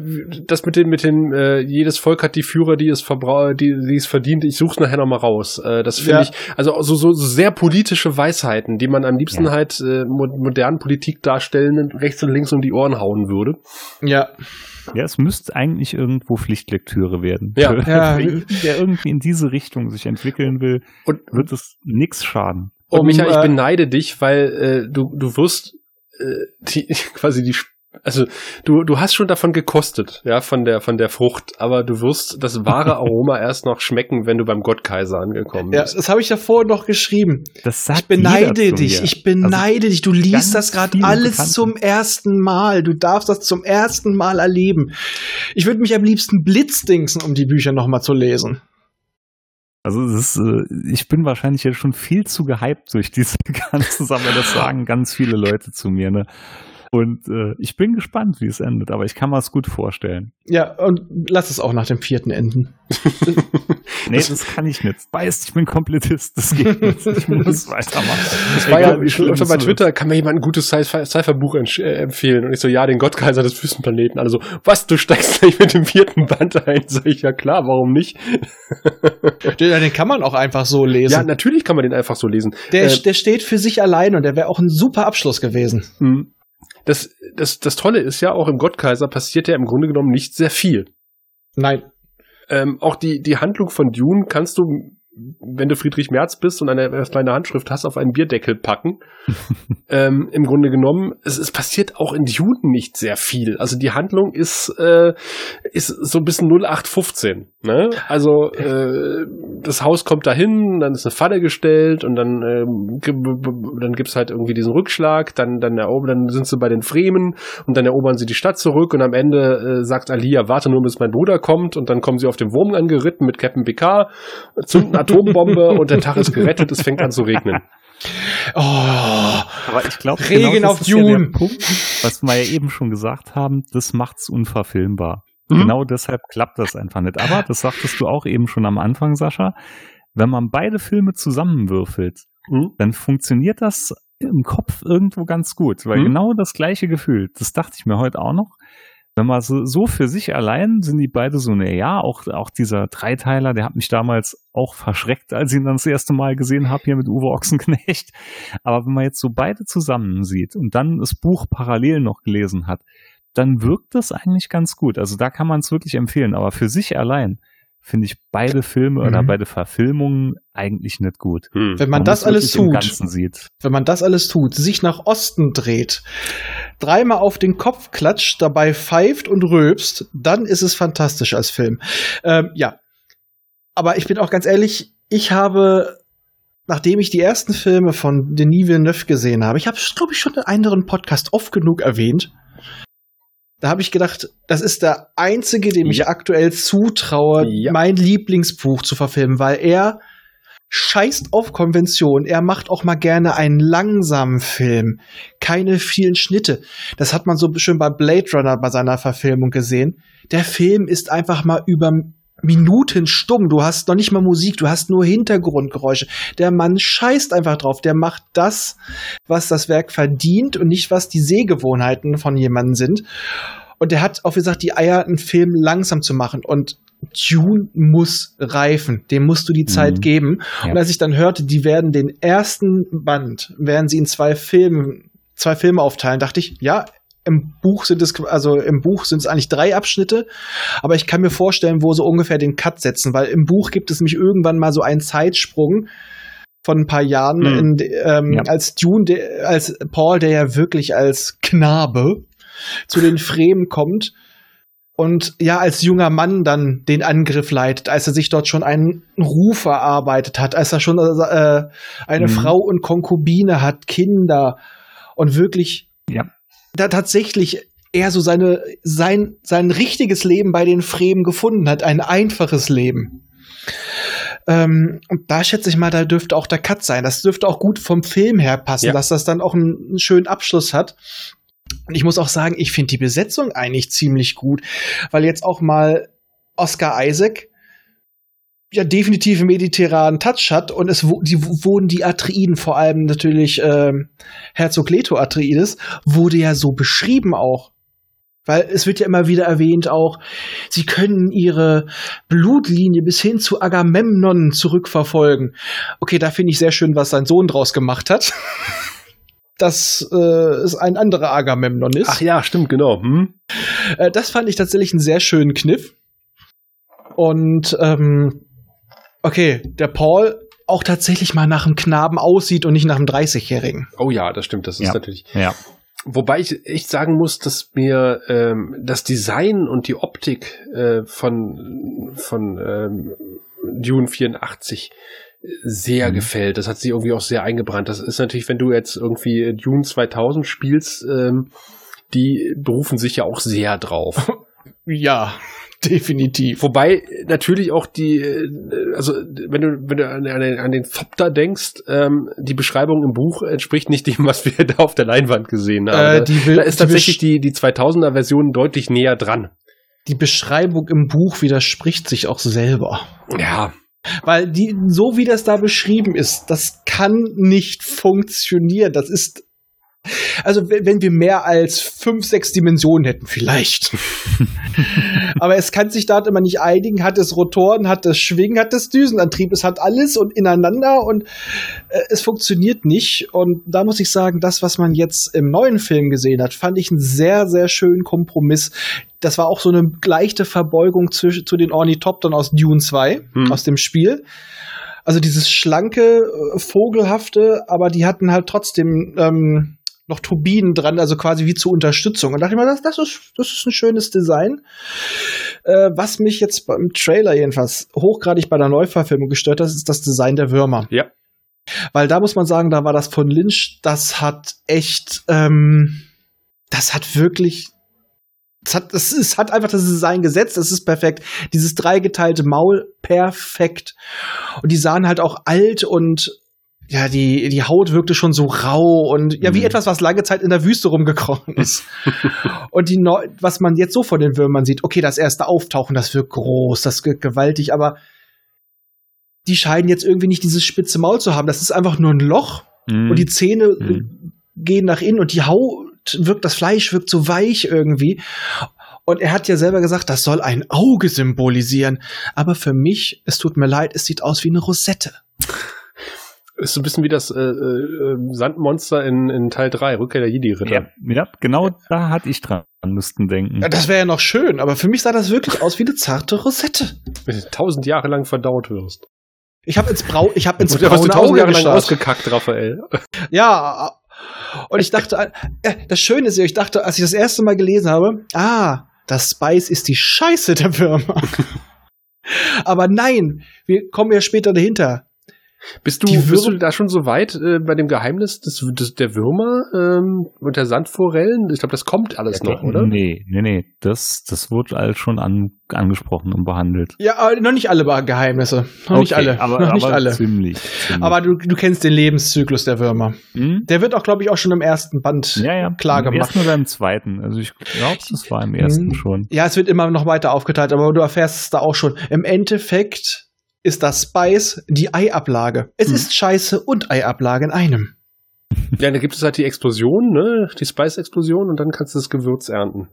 das mit den, mit den, äh, jedes Volk hat die Führer, die es verbraucht, die, die es verdient. Ich such's nachher nochmal raus. Äh, das finde ja. ich, also so, so, so sehr politische Weisheiten, die man am liebsten ja. halt äh, modernen Politik darstellenden rechts und links um die Ohren hauen würde. Ja. Ja, es müsste eigentlich irgendwo Pflichtlektüre werden. Ja. ja. Der irgendwie in diese Richtung sich entwickeln will, und wird es nix schaden. Und um, Micha, ich äh, beneide dich, weil äh, du, du wirst äh, die, quasi die also du, du hast schon davon gekostet, ja, von der, von der Frucht, aber du wirst das wahre Aroma erst noch schmecken, wenn du beim Gottkaiser angekommen bist. Ja, das habe ich davor noch geschrieben. Das sagt ich beneide dich, ich beneide also dich. Du liest das gerade alles Bekannten. zum ersten Mal. Du darfst das zum ersten Mal erleben. Ich würde mich am liebsten blitzdingsen, um die Bücher nochmal zu lesen. Also es ist, äh, ich bin wahrscheinlich jetzt schon viel zu gehypt durch diese ganze Sache. Das sagen ganz viele Leute zu mir. Ne? Und äh, ich bin gespannt, wie es endet, aber ich kann mir es gut vorstellen. Ja, und lass es auch nach dem vierten enden. nee, das kann ich nicht. Weißt, ich bin Komplettist, das geht nicht. Ich muss weitermachen. Das war ja, ich öfter bei Twitter kann mir jemand ein gutes Cypher-Buch äh, empfehlen. Und ich so, ja, den Gottkaiser des Wüstenplaneten. Also, was, du steigst gleich mit dem vierten Band ein? Sag ich, ja klar, warum nicht? den, den kann man auch einfach so lesen. Ja, natürlich kann man den einfach so lesen. Der, äh, der steht für sich allein und der wäre auch ein super Abschluss gewesen. Mhm das, das, das Tolle ist ja, auch im Gottkaiser passiert ja im Grunde genommen nicht sehr viel. Nein. Ähm, auch die, die Handlung von Dune kannst du wenn du Friedrich Merz bist und eine kleine Handschrift hast, auf einen Bierdeckel packen. ähm, Im Grunde genommen, es, es passiert auch in Dune nicht sehr viel. Also die Handlung ist, äh, ist so ein bisschen 0815. Ne? Also äh, das Haus kommt dahin, dann ist eine Falle gestellt und dann, äh, dann gibt's halt irgendwie diesen Rückschlag, dann, dann, erobern, dann sind sie bei den Fremen und dann erobern sie die Stadt zurück und am Ende äh, sagt Alia, warte nur, bis mein Bruder kommt und dann kommen sie auf dem Wurm angeritten mit Captain Picard, zünden Atombombe und der Tag ist gerettet, es fängt an zu regnen. Oh, aber ich glaube, Regen genau auf June. Ja Punkt, was wir ja eben schon gesagt haben, das macht's unverfilmbar. Mhm. Genau deshalb klappt das einfach nicht. Aber das sagtest du auch eben schon am Anfang, Sascha. Wenn man beide Filme zusammenwürfelt, mhm. dann funktioniert das im Kopf irgendwo ganz gut, weil mhm. genau das gleiche Gefühl, das dachte ich mir heute auch noch, wenn man so, so für sich allein sind die beide so, ne, ja, auch, auch dieser Dreiteiler, der hat mich damals auch verschreckt, als ich ihn dann das erste Mal gesehen habe, hier mit Uwe Ochsenknecht. Aber wenn man jetzt so beide zusammen sieht und dann das Buch parallel noch gelesen hat, dann wirkt das eigentlich ganz gut. Also da kann man es wirklich empfehlen. Aber für sich allein finde ich beide Filme mhm. oder beide Verfilmungen eigentlich nicht gut. Hm. Wenn man, man das alles tut, wenn man das alles tut, sich nach Osten dreht, dreimal auf den Kopf klatscht, dabei pfeift und röbst, dann ist es fantastisch als Film. Ähm, ja. Aber ich bin auch ganz ehrlich, ich habe nachdem ich die ersten Filme von Denis Villeneuve gesehen habe, ich habe, glaube ich, schon in einem anderen Podcast oft genug erwähnt, da habe ich gedacht, das ist der einzige, dem ich aktuell zutraue, ja. mein Lieblingsbuch zu verfilmen, weil er scheißt auf Konvention. Er macht auch mal gerne einen langsamen Film. Keine vielen Schnitte. Das hat man so schön bei Blade Runner bei seiner Verfilmung gesehen. Der Film ist einfach mal über Minuten stumm. Du hast noch nicht mal Musik, du hast nur Hintergrundgeräusche. Der Mann scheißt einfach drauf. Der macht das, was das Werk verdient und nicht, was die Sehgewohnheiten von jemandem sind. Und der hat auch gesagt, die Eier, einen Film langsam zu machen. Und Dune muss reifen. Dem musst du die Zeit mhm. geben. Ja. Und als ich dann hörte, die werden den ersten Band, werden sie in zwei Filmen, zwei Filme aufteilen, dachte ich, ja, im Buch sind es, also im Buch sind es eigentlich drei Abschnitte, aber ich kann mir vorstellen, wo sie ungefähr den Cut setzen, weil im Buch gibt es nämlich irgendwann mal so einen Zeitsprung von ein paar Jahren, mhm. in, ähm, ja. als Dune, der, als Paul, der ja wirklich als Knabe zu den Fremen kommt und ja, als junger Mann dann den Angriff leitet, als er sich dort schon einen Ruf erarbeitet hat, als er schon äh, eine mhm. Frau und Konkubine hat, Kinder und wirklich ja. Da tatsächlich er so seine, sein, sein richtiges Leben bei den Fremen gefunden hat, ein einfaches Leben. Ähm, und da schätze ich mal, da dürfte auch der Cut sein. Das dürfte auch gut vom Film her passen, ja. dass das dann auch einen, einen schönen Abschluss hat. Und ich muss auch sagen, ich finde die Besetzung eigentlich ziemlich gut, weil jetzt auch mal Oscar Isaac ja definitiv einen mediterranen Touch hat und es die, wurden die Atreiden, vor allem natürlich ähm, Herzog Leto Atreides, wurde ja so beschrieben auch. Weil es wird ja immer wieder erwähnt auch, sie können ihre Blutlinie bis hin zu Agamemnon zurückverfolgen. Okay, da finde ich sehr schön, was sein Sohn draus gemacht hat. dass äh, es ein anderer Agamemnon ist. Ach ja, stimmt, genau. Hm? Äh, das fand ich tatsächlich einen sehr schönen Kniff. Und ähm, okay, der Paul auch tatsächlich mal nach einem Knaben aussieht und nicht nach einem 30-Jährigen. Oh ja, das stimmt, das ist ja. natürlich. Ja. Wobei ich echt sagen muss, dass mir ähm, das Design und die Optik äh, von, von ähm, Dune 84 sehr mhm. gefällt. Das hat sich irgendwie auch sehr eingebrannt. Das ist natürlich, wenn du jetzt irgendwie Dune 2000 spielst, ähm, die berufen sich ja auch sehr drauf. ja, definitiv. Wobei natürlich auch die, äh, also wenn du, wenn du an, den, an den Thopter denkst, ähm, die Beschreibung im Buch entspricht nicht dem, was wir da auf der Leinwand gesehen haben. Äh, die will, da ist tatsächlich die, die 2000er Version deutlich näher dran. Die Beschreibung im Buch widerspricht sich auch selber. Ja, weil die, so wie das da beschrieben ist, das kann nicht funktionieren. Das ist also wenn wir mehr als fünf, sechs Dimensionen hätten, vielleicht. Aber es kann sich da immer nicht einigen. Hat es Rotoren, hat es Schwingen, hat es Düsenantrieb. Es hat alles und ineinander und äh, es funktioniert nicht. Und da muss ich sagen, das, was man jetzt im neuen Film gesehen hat, fand ich einen sehr, sehr schönen Kompromiss. Das war auch so eine leichte Verbeugung zu, zu den Ornithoptern aus Dune 2, hm. aus dem Spiel. Also dieses schlanke, äh, vogelhafte, aber die hatten halt trotzdem ähm, noch Turbinen dran, also quasi wie zur Unterstützung. Und dachte ich mir, das, das, ist, das ist ein schönes Design. Äh, was mich jetzt beim Trailer jedenfalls hochgradig bei der Neuverfilmung gestört hat, ist das Design der Würmer. Ja. Weil da muss man sagen, da war das von Lynch, das hat echt, ähm, das hat wirklich es hat, es, es hat einfach das Design gesetzt, es ist perfekt. Dieses dreigeteilte Maul, perfekt. Und die sahen halt auch alt und ja, die, die Haut wirkte schon so rau und ja, wie mhm. etwas, was lange Zeit in der Wüste rumgekrochen ist. und die, Neu was man jetzt so von den Würmern sieht, okay, das erste Auftauchen, das wirkt groß, das wirkt gewaltig, aber die scheinen jetzt irgendwie nicht dieses spitze Maul zu haben. Das ist einfach nur ein Loch mhm. und die Zähne mhm. gehen nach innen und die Haut wirkt, das Fleisch wirkt so weich irgendwie. Und er hat ja selber gesagt, das soll ein Auge symbolisieren. Aber für mich, es tut mir leid, es sieht aus wie eine Rosette. Ist so ein bisschen wie das äh, äh, Sandmonster in, in Teil 3, Rückkehr der Jedi-Ritter. Ja, ja, genau ja. da hatte ich dran müssten denken. Ja, das wäre ja noch schön, aber für mich sah das wirklich aus wie eine zarte Rosette. Wenn du tausend Jahre lang verdaut wirst. Ich habe ins Brau, ich habe ins Braune hast du tausend Jahre lang ausgekackt, Raphael. Ja, und ich dachte, äh, das Schöne ist ja, ich dachte, als ich das erste Mal gelesen habe, ah, das Spice ist die Scheiße der Firma. Aber nein, wir kommen ja später dahinter. Bist du, bist du da schon so weit äh, bei dem Geheimnis des, des, der Würmer ähm, und der Sandforellen? Ich glaube, das kommt alles ja, noch, oder? Nee, nee, nee. Das, das wird alles schon an, angesprochen und behandelt. Ja, aber noch nicht alle Geheimnisse. Noch okay, nicht alle. Aber, noch nicht aber alle. Ziemlich, ziemlich. Aber du, du kennst den Lebenszyklus der Würmer. Hm? Der wird auch, glaube ich, auch schon im ersten Band ja, ja. klar Im gemacht. Im ersten oder im zweiten. Also ich glaube, das war im ersten hm. schon. Ja, es wird immer noch weiter aufgeteilt, aber du erfährst es da auch schon. Im Endeffekt ist das Spice die Eiablage. Es hm. ist Scheiße und Eiablage in einem. Ja, da gibt es halt die Explosion, ne? Die Spice-Explosion und dann kannst du das Gewürz ernten.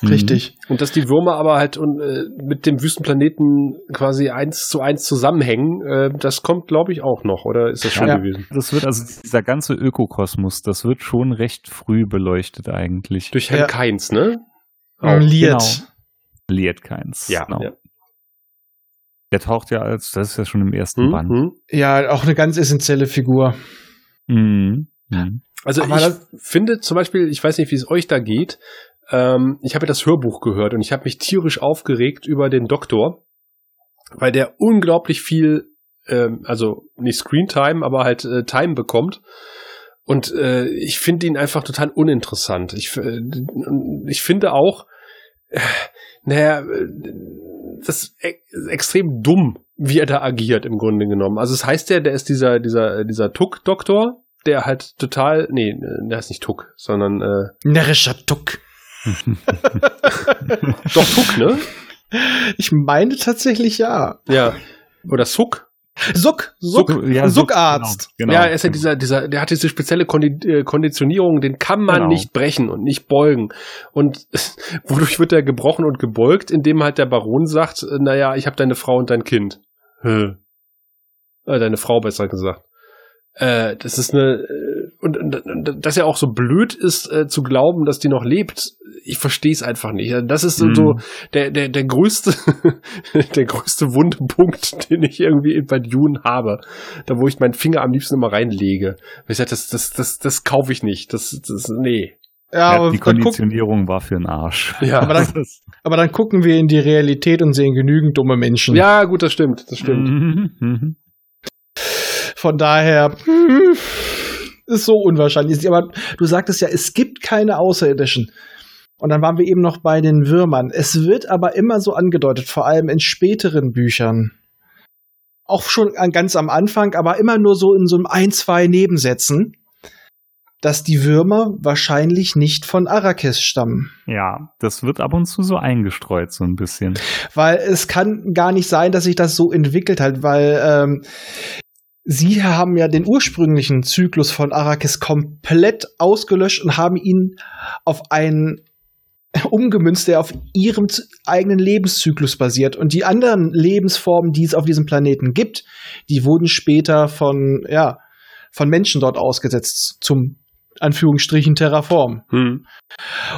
Mhm. Richtig. Und dass die Würmer aber halt äh, mit dem Wüstenplaneten quasi eins zu eins zusammenhängen, äh, das kommt, glaube ich, auch noch, oder ist das schon ja, gewesen? Das wird, also dieser ganze Ökokosmos, das wird schon recht früh beleuchtet eigentlich. Durch Herrn ja. Keins, ne? Auch, Liet. Genau. Liet Keins. Ja, genau. ja. Der taucht ja als, das ist ja schon im ersten mhm. Band. Hm. Ja, auch eine ganz essentielle Figur. Mhm. Mhm. Also Aber ich finde zum Beispiel, ich weiß nicht, wie es euch da geht, ähm, ich habe ja das Hörbuch gehört und ich habe mich tierisch aufgeregt über den Doktor, weil der unglaublich viel, ähm, also nicht Screentime, aber halt äh, Time bekommt. Und äh, ich finde ihn einfach total uninteressant. Ich, äh, ich finde auch, äh, naja, das ist extrem dumm, wie er da agiert im Grunde genommen. Also es das heißt ja, der ist dieser dieser dieser Tuck-Doktor, der halt total, nee, der ist nicht Tuck, sondern äh, närrischer Tuck. Doch Tuck, ne? Ich meine tatsächlich ja. Ja. Oder Suck. Suck, Suck, Suck ja, Suckarzt. Genau, genau, ja, er ist ja dieser, dieser, der hat diese spezielle äh, Konditionierung, den kann man genau. nicht brechen und nicht beugen. Und wodurch wird er gebrochen und gebeugt, indem halt der Baron sagt, äh, naja, ich habe deine Frau und dein Kind. Hm. Deine Frau besser gesagt. Äh, das ist eine, und, und, und dass er auch so blöd ist, äh, zu glauben, dass die noch lebt, ich verstehe es einfach nicht. Das ist so, mm. so der, der, der größte, der größte Wundepunkt, den ich irgendwie bei Dune habe. Da wo ich meinen Finger am liebsten immer reinlege. Ich sage, das, das, das, das kaufe ich nicht. Das, das, nee. Ja, aber die Konditionierung war für den Arsch. Ja, aber dann, aber dann gucken wir in die Realität und sehen genügend dumme Menschen. Ja, gut, das stimmt, das stimmt. Mhm, mhm. Von daher hm, ist so unwahrscheinlich. Aber du sagtest ja, es gibt keine Außerirdischen. Und dann waren wir eben noch bei den Würmern. Es wird aber immer so angedeutet, vor allem in späteren Büchern. Auch schon ganz am Anfang, aber immer nur so in so einem ein, zwei Nebensätzen, dass die Würmer wahrscheinlich nicht von Arrakis stammen. Ja, das wird ab und zu so eingestreut, so ein bisschen. Weil es kann gar nicht sein, dass sich das so entwickelt hat, weil ähm, Sie haben ja den ursprünglichen Zyklus von Arrakis komplett ausgelöscht und haben ihn auf einen umgemünzt, der auf ihrem eigenen Lebenszyklus basiert. Und die anderen Lebensformen, die es auf diesem Planeten gibt, die wurden später von, ja, von Menschen dort ausgesetzt zum Anführungsstrichen Terraform. Hm.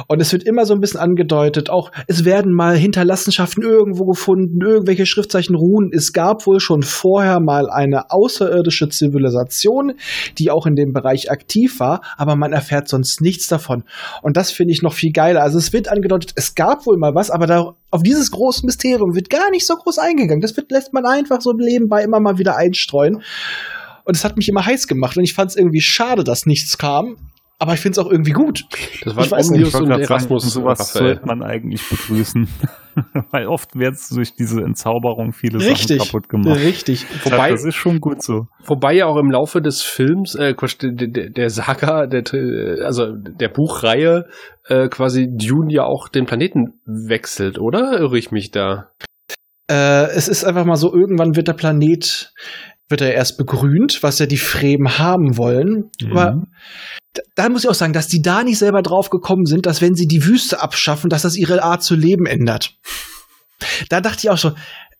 Und es wird immer so ein bisschen angedeutet, auch es werden mal Hinterlassenschaften irgendwo gefunden, irgendwelche Schriftzeichen ruhen. Es gab wohl schon vorher mal eine außerirdische Zivilisation, die auch in dem Bereich aktiv war, aber man erfährt sonst nichts davon. Und das finde ich noch viel geiler. Also es wird angedeutet, es gab wohl mal was, aber da, auf dieses große Mysterium wird gar nicht so groß eingegangen. Das wird, lässt man einfach so nebenbei immer mal wieder einstreuen. Und es hat mich immer heiß gemacht und ich fand es irgendwie schade, dass nichts kam. Aber ich finde es auch irgendwie gut. Das war ich weiß Omnius und Erasmus. Sagen, sowas Raphael. sollte man eigentlich begrüßen. Weil oft wird durch diese Entzauberung viele richtig, Sachen kaputt gemacht. Richtig. Wobei, das ist schon gut so. Wobei ja auch im Laufe des Films, äh, der, der Saga, der, also der Buchreihe, äh, quasi Dune ja auch den Planeten wechselt, oder? Irre ich mich da? Äh, es ist einfach mal so, irgendwann wird der Planet wird er erst begrünt, was ja die Fremen haben wollen. Mhm. Aber da muss ich auch sagen, dass die da nicht selber drauf gekommen sind, dass wenn sie die Wüste abschaffen, dass das ihre Art zu leben ändert. Da dachte ich auch schon,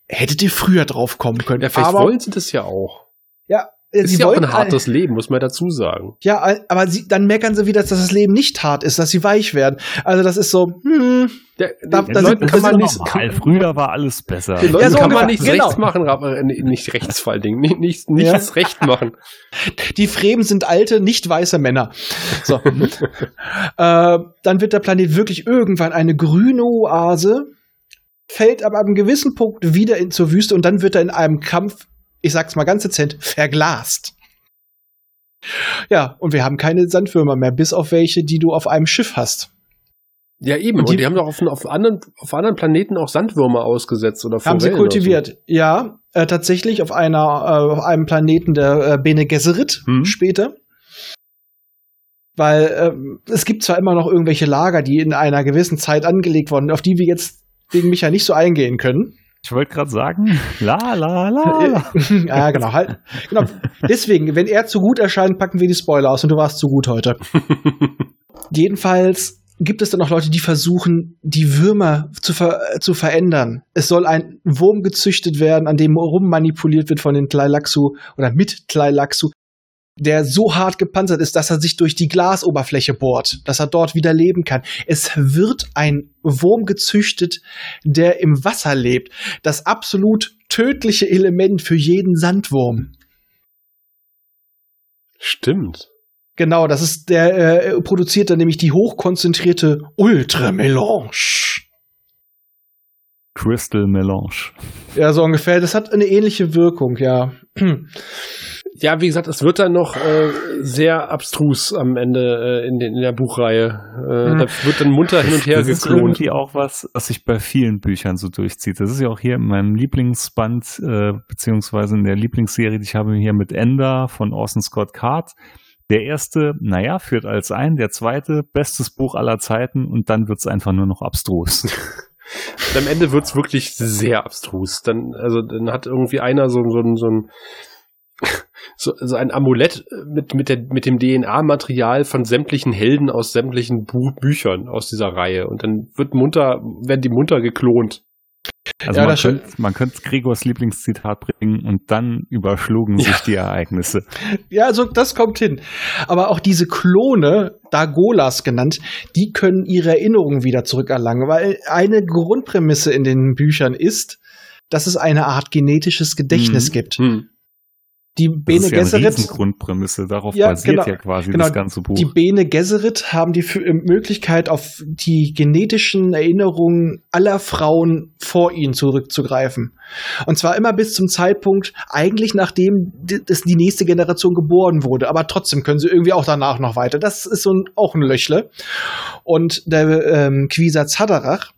hättet ihr früher drauf kommen können. Ja, vielleicht Aber, wollen sie das ja auch. Ja, ist ja auch ein hartes äh, Leben, muss man dazu sagen. Ja, aber sie, dann meckern sie wieder, dass das Leben nicht hart ist, dass sie weich werden. Also das ist so, hm, der, da, den da Leuten kann man nicht. Kann, früher war alles besser. Den Leuten ja, so kann man nichts genau. rechts machen, äh, nicht rechts vor allen Dingen, nicht, nicht, nichts ja. recht machen. Die Fremen sind alte, nicht weiße Männer. So. äh, dann wird der Planet wirklich irgendwann eine grüne Oase, fällt aber ab einem gewissen Punkt wieder in, zur Wüste und dann wird er in einem Kampf ich sag's mal ganz dezent, verglast. Ja, und wir haben keine Sandwürmer mehr, bis auf welche, die du auf einem Schiff hast. Ja, eben. Und die, und die haben doch auf, auf, anderen, auf anderen Planeten auch Sandwürmer ausgesetzt oder Haben sie kultiviert. So. Ja, äh, tatsächlich auf einer, äh, auf einem Planeten der äh, Bene Gesserit hm. später. Weil äh, es gibt zwar immer noch irgendwelche Lager, die in einer gewissen Zeit angelegt wurden, auf die wir jetzt wegen mich ja nicht so eingehen können. Ich wollte gerade sagen, la la la. la. ja, genau, halt. Genau. Deswegen, wenn er zu gut erscheint, packen wir die Spoiler aus und du warst zu gut heute. Jedenfalls gibt es dann auch Leute, die versuchen, die Würmer zu, ver zu verändern. Es soll ein Wurm gezüchtet werden, an dem rummanipuliert wird von den Tleilaxu oder mit Tleilaxu, der so hart gepanzert ist, dass er sich durch die Glasoberfläche bohrt, dass er dort wieder leben kann. Es wird ein Wurm gezüchtet, der im Wasser lebt. Das absolut tödliche Element für jeden Sandwurm. Stimmt. Genau, das ist der äh, produziert dann nämlich die hochkonzentrierte Ultramelange. Crystal Melange. Ja, so ungefähr. Das hat eine ähnliche Wirkung, ja. Ja, wie gesagt, es wird dann noch äh, sehr abstrus am Ende äh, in, den, in der Buchreihe. Äh, mhm. Da wird dann munter hin und her das geklont. Das ist irgendwie auch was, was sich bei vielen Büchern so durchzieht. Das ist ja auch hier in meinem Lieblingsband, äh, beziehungsweise in der Lieblingsserie, die ich habe hier mit Ender von Orson Scott Card. Der erste, naja, führt als ein, der zweite, bestes Buch aller Zeiten und dann wird's einfach nur noch abstrus. am Ende wird's wirklich sehr abstrus. Dann, also, dann hat irgendwie einer so, so, so ein so, so ein Amulett mit, mit, der, mit dem DNA-Material von sämtlichen Helden aus sämtlichen Buch, Büchern aus dieser Reihe. Und dann wird munter, werden die munter geklont. Also ja, man, könnte, man könnte Gregors Lieblingszitat bringen und dann überschlugen sich ja. die Ereignisse. Ja, also das kommt hin. Aber auch diese Klone, Dagolas genannt, die können ihre Erinnerungen wieder zurückerlangen, weil eine Grundprämisse in den Büchern ist, dass es eine Art genetisches Gedächtnis mhm. gibt. Mhm. Die Bene das ist ja Gesserit. Grundprämisse, darauf ja, basiert genau, ja quasi genau, das ganze Buch. Die Bene Gesserit haben die äh, Möglichkeit, auf die genetischen Erinnerungen aller Frauen vor ihnen zurückzugreifen. Und zwar immer bis zum Zeitpunkt, eigentlich nachdem die, die nächste Generation geboren wurde. Aber trotzdem können sie irgendwie auch danach noch weiter. Das ist so ein, auch ein Löchle. Und der ähm, Quisa Zadarach,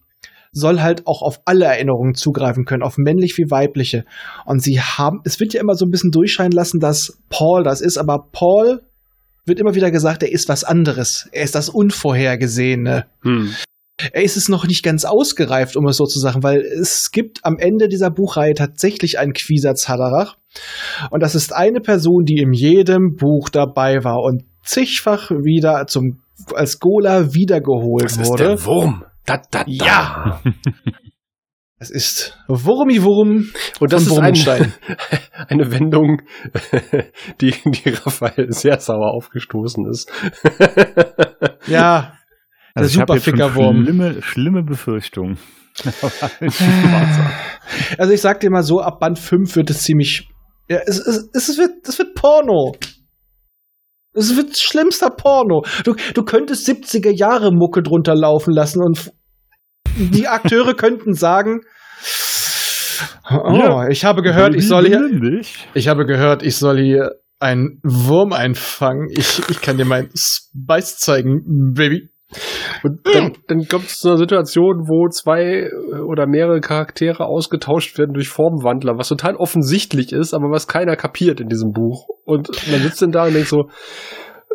soll halt auch auf alle Erinnerungen zugreifen können, auf männlich wie weibliche. Und sie haben, es wird ja immer so ein bisschen durchscheinen lassen, dass Paul das ist, aber Paul wird immer wieder gesagt, er ist was anderes. Er ist das Unvorhergesehene. Hm. Er ist es noch nicht ganz ausgereift, um es so zu sagen, weil es gibt am Ende dieser Buchreihe tatsächlich einen Quisatz Haderach. Und das ist eine Person, die in jedem Buch dabei war und zigfach wieder zum, als Gola wiedergeholt das wurde. Ist der Wurm. Da, da, da. Ja! Es ist Wurmi-Wurm und das ist ein, eine Wendung, die, die Raphael sehr sauer aufgestoßen ist. ja, der also Superfickerwurm. Schlimme, schlimme Befürchtung. also ich sag dir mal so, ab Band 5 wird es ziemlich. Ja, es, es, es, wird, es wird Porno. Es wird schlimmster Porno. Du, du könntest 70er Jahre Mucke drunter laufen lassen und die Akteure könnten sagen, oh, ja, ich habe gehört, ich soll hier, ich habe gehört, ich soll hier einen Wurm einfangen. Ich, ich kann dir mein Spice zeigen, Baby. Und dann, dann kommt es zu einer Situation, wo zwei oder mehrere Charaktere ausgetauscht werden durch Formwandler, was total offensichtlich ist, aber was keiner kapiert in diesem Buch. Und man sitzt dann da und denkt so,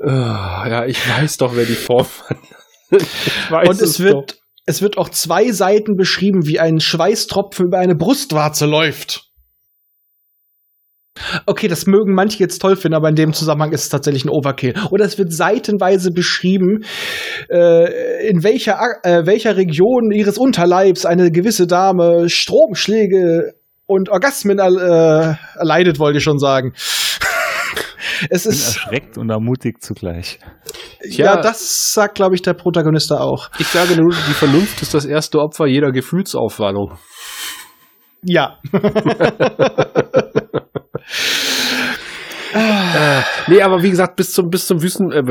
uh, ja, ich weiß doch, wer die Formwandler sind. Und es, wird, doch. Es wird auch zwei Seiten beschrieben, wie ein Schweißtropfen über eine Brustwarze läuft. Okay, das mögen manche jetzt toll finden, aber in dem Zusammenhang ist es tatsächlich ein Overkill. Oder es wird seitenweise beschrieben, äh, in welcher, äh, welcher Region ihres Unterleibs eine gewisse Dame Stromschläge und Orgasmen äh, erleidet, wollte ich schon sagen. es ich ist erschreckt und ermutigt zugleich. Ja, ja das sagt, glaube ich, der Protagonist da auch. Ich sage nur, die Vernunft ist das erste Opfer jeder Gefühlsaufwallung. Ja. äh, nee, aber wie gesagt, bis zum, bis zum Wüsten, äh,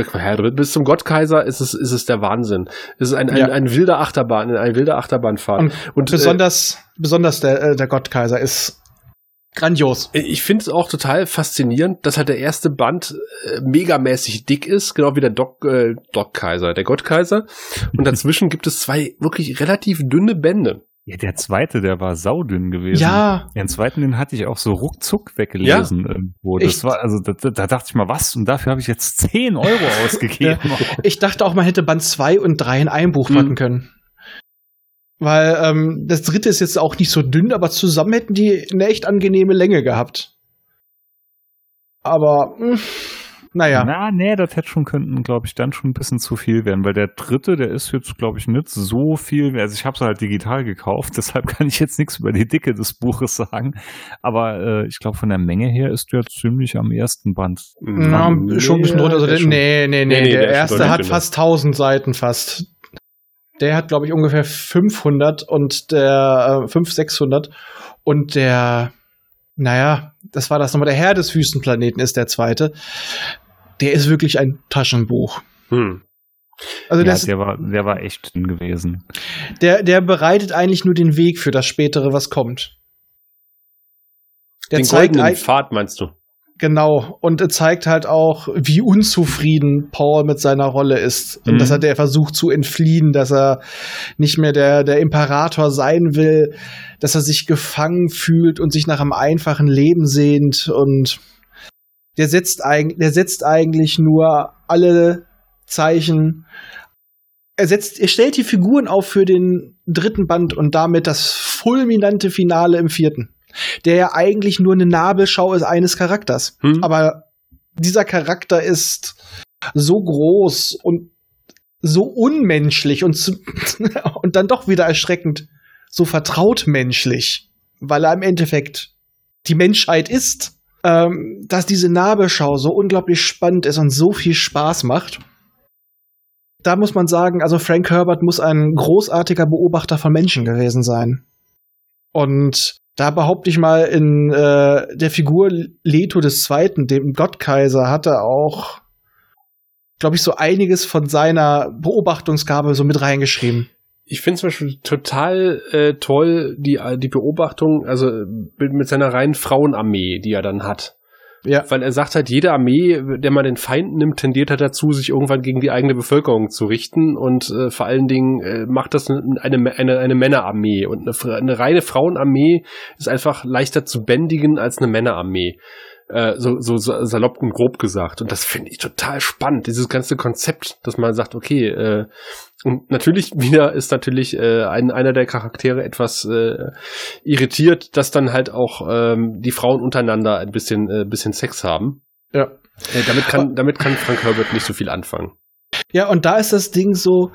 bis zum Gottkaiser ist es, ist es der Wahnsinn. Es ist ein, ein, ja. ein wilder Achterbahn, ein wilder Achterbahnfahrt. Und, und besonders, äh, besonders der, äh, der Gottkaiser ist grandios. Ich finde es auch total faszinierend, dass halt der erste Band äh, megamäßig dick ist, genau wie der Doc, äh, Doc Kaiser, der Gottkaiser. Und dazwischen gibt es zwei wirklich relativ dünne Bände. Ja, der zweite, der war saudünn gewesen. Ja. Den zweiten, den hatte ich auch so ruckzuck weggelesen ja, irgendwo. Das echt? war, also da, da, dachte ich mal, was? Und dafür habe ich jetzt 10 Euro ausgegeben. Ich dachte auch, man hätte Band 2 und 3 in einem Buch hm. packen können. Weil ähm, das dritte ist jetzt auch nicht so dünn, aber zusammen hätten die eine echt angenehme Länge gehabt. Aber mh, hm, naja. Na, nee, das hätte schon könnten, glaube ich, dann schon ein bisschen zu viel werden, weil der dritte, der ist jetzt, glaube ich, nicht so viel. Also ich habe es halt digital gekauft, deshalb kann ich jetzt nichts über die Dicke des Buches sagen. Aber äh, ich glaube, von der Menge her ist der ziemlich am ersten Band. Na, nee, schon ein bisschen drunter. Also der, nee, nee, nee, nee, der, der erste hat fast 1000 Seiten fast. Der hat, glaube ich, ungefähr 500 und der äh, 500, 600 und der, naja, das war das nochmal, der Herr des Wüstenplaneten ist der zweite. Der ist wirklich ein Taschenbuch. Hm. Also ja, das, der war, der war echt dünn gewesen. Der, der bereitet eigentlich nur den Weg für das spätere, was kommt. Der den zeigt goldenen Pfad meinst du? Genau. Und er zeigt halt auch, wie unzufrieden Paul mit seiner Rolle ist. Und mhm. dass er der versucht zu entfliehen, dass er nicht mehr der, der Imperator sein will, dass er sich gefangen fühlt und sich nach einem einfachen Leben sehnt. Und der setzt, eigentlich, der setzt eigentlich nur alle Zeichen. Er, setzt, er stellt die Figuren auf für den dritten Band und damit das fulminante Finale im vierten der ja eigentlich nur eine Nabelschau ist eines Charakters. Hm. Aber dieser Charakter ist so groß und so unmenschlich und, zu, und dann doch wieder erschreckend so vertraut menschlich, weil er im Endeffekt die Menschheit ist, ähm, dass diese Nabelschau so unglaublich spannend ist und so viel Spaß macht. Da muss man sagen, also Frank Herbert muss ein großartiger Beobachter von Menschen gewesen sein. Und da behaupte ich mal, in äh, der Figur Leto des Zweiten, dem Gottkaiser, hat er auch, glaube ich, so einiges von seiner Beobachtungsgabe so mit reingeschrieben. Ich finde zum Beispiel total äh, toll die, die Beobachtung, also mit seiner reinen Frauenarmee, die er dann hat. Ja. Weil er sagt halt, jede Armee, der man den Feind nimmt, tendiert halt dazu, sich irgendwann gegen die eigene Bevölkerung zu richten und äh, vor allen Dingen äh, macht das eine, eine, eine Männerarmee und eine, eine reine Frauenarmee ist einfach leichter zu bändigen als eine Männerarmee. Äh, so, so, salopp und grob gesagt. Und das finde ich total spannend, dieses ganze Konzept, dass man sagt, okay, äh, und natürlich wieder ist natürlich äh, ein, einer der Charaktere etwas äh, irritiert, dass dann halt auch ähm, die Frauen untereinander ein bisschen, äh, bisschen Sex haben. Ja. Äh, damit, kann, damit kann Frank Herbert nicht so viel anfangen. Ja, und da ist das Ding so,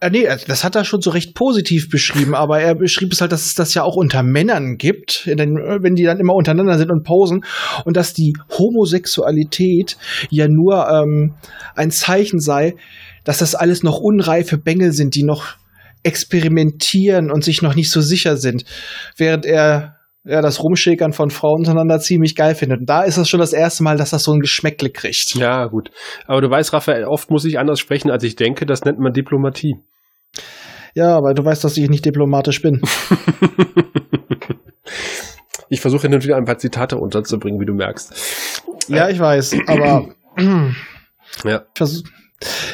äh, nee, also das hat er schon so recht positiv beschrieben, aber er beschrieb es halt, dass es das ja auch unter Männern gibt, den, wenn die dann immer untereinander sind und posen, und dass die Homosexualität ja nur ähm, ein Zeichen sei, dass das alles noch unreife Bengel sind, die noch experimentieren und sich noch nicht so sicher sind, während er ja, das Rumschäkern von Frauen untereinander ziemlich geil findet. Und da ist das schon das erste Mal, dass das so ein Geschmäckle kriegt. Ja, gut. Aber du weißt, Raphael, oft muss ich anders sprechen, als ich denke. Das nennt man Diplomatie. Ja, weil du weißt, dass ich nicht diplomatisch bin. ich versuche natürlich ein paar Zitate unterzubringen, wie du merkst. Ja, ich weiß, aber ja. das,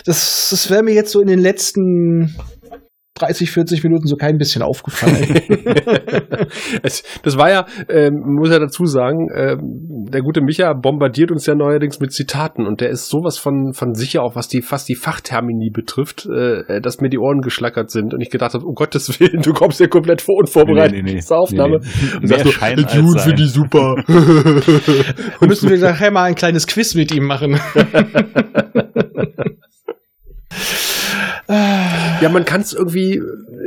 das wäre mir jetzt so in den letzten 30, 40 Minuten so kein bisschen aufgefallen. es, das war ja, ähm, muss ja dazu sagen, ähm, der gute Micha bombardiert uns ja neuerdings mit Zitaten und der ist sowas von, von sicher, auch was die, fast die Fachtermini betrifft, äh, dass mir die Ohren geschlackert sind und ich gedacht habe, um Gottes Willen, du kommst hier komplett vor unvorbereitet nee, nee, nee, zur Aufnahme. Nee, Und sagst so, Dune finde ich super. Müssen wir nachher mal ein kleines Quiz mit ihm machen. Ja, man kann es irgendwie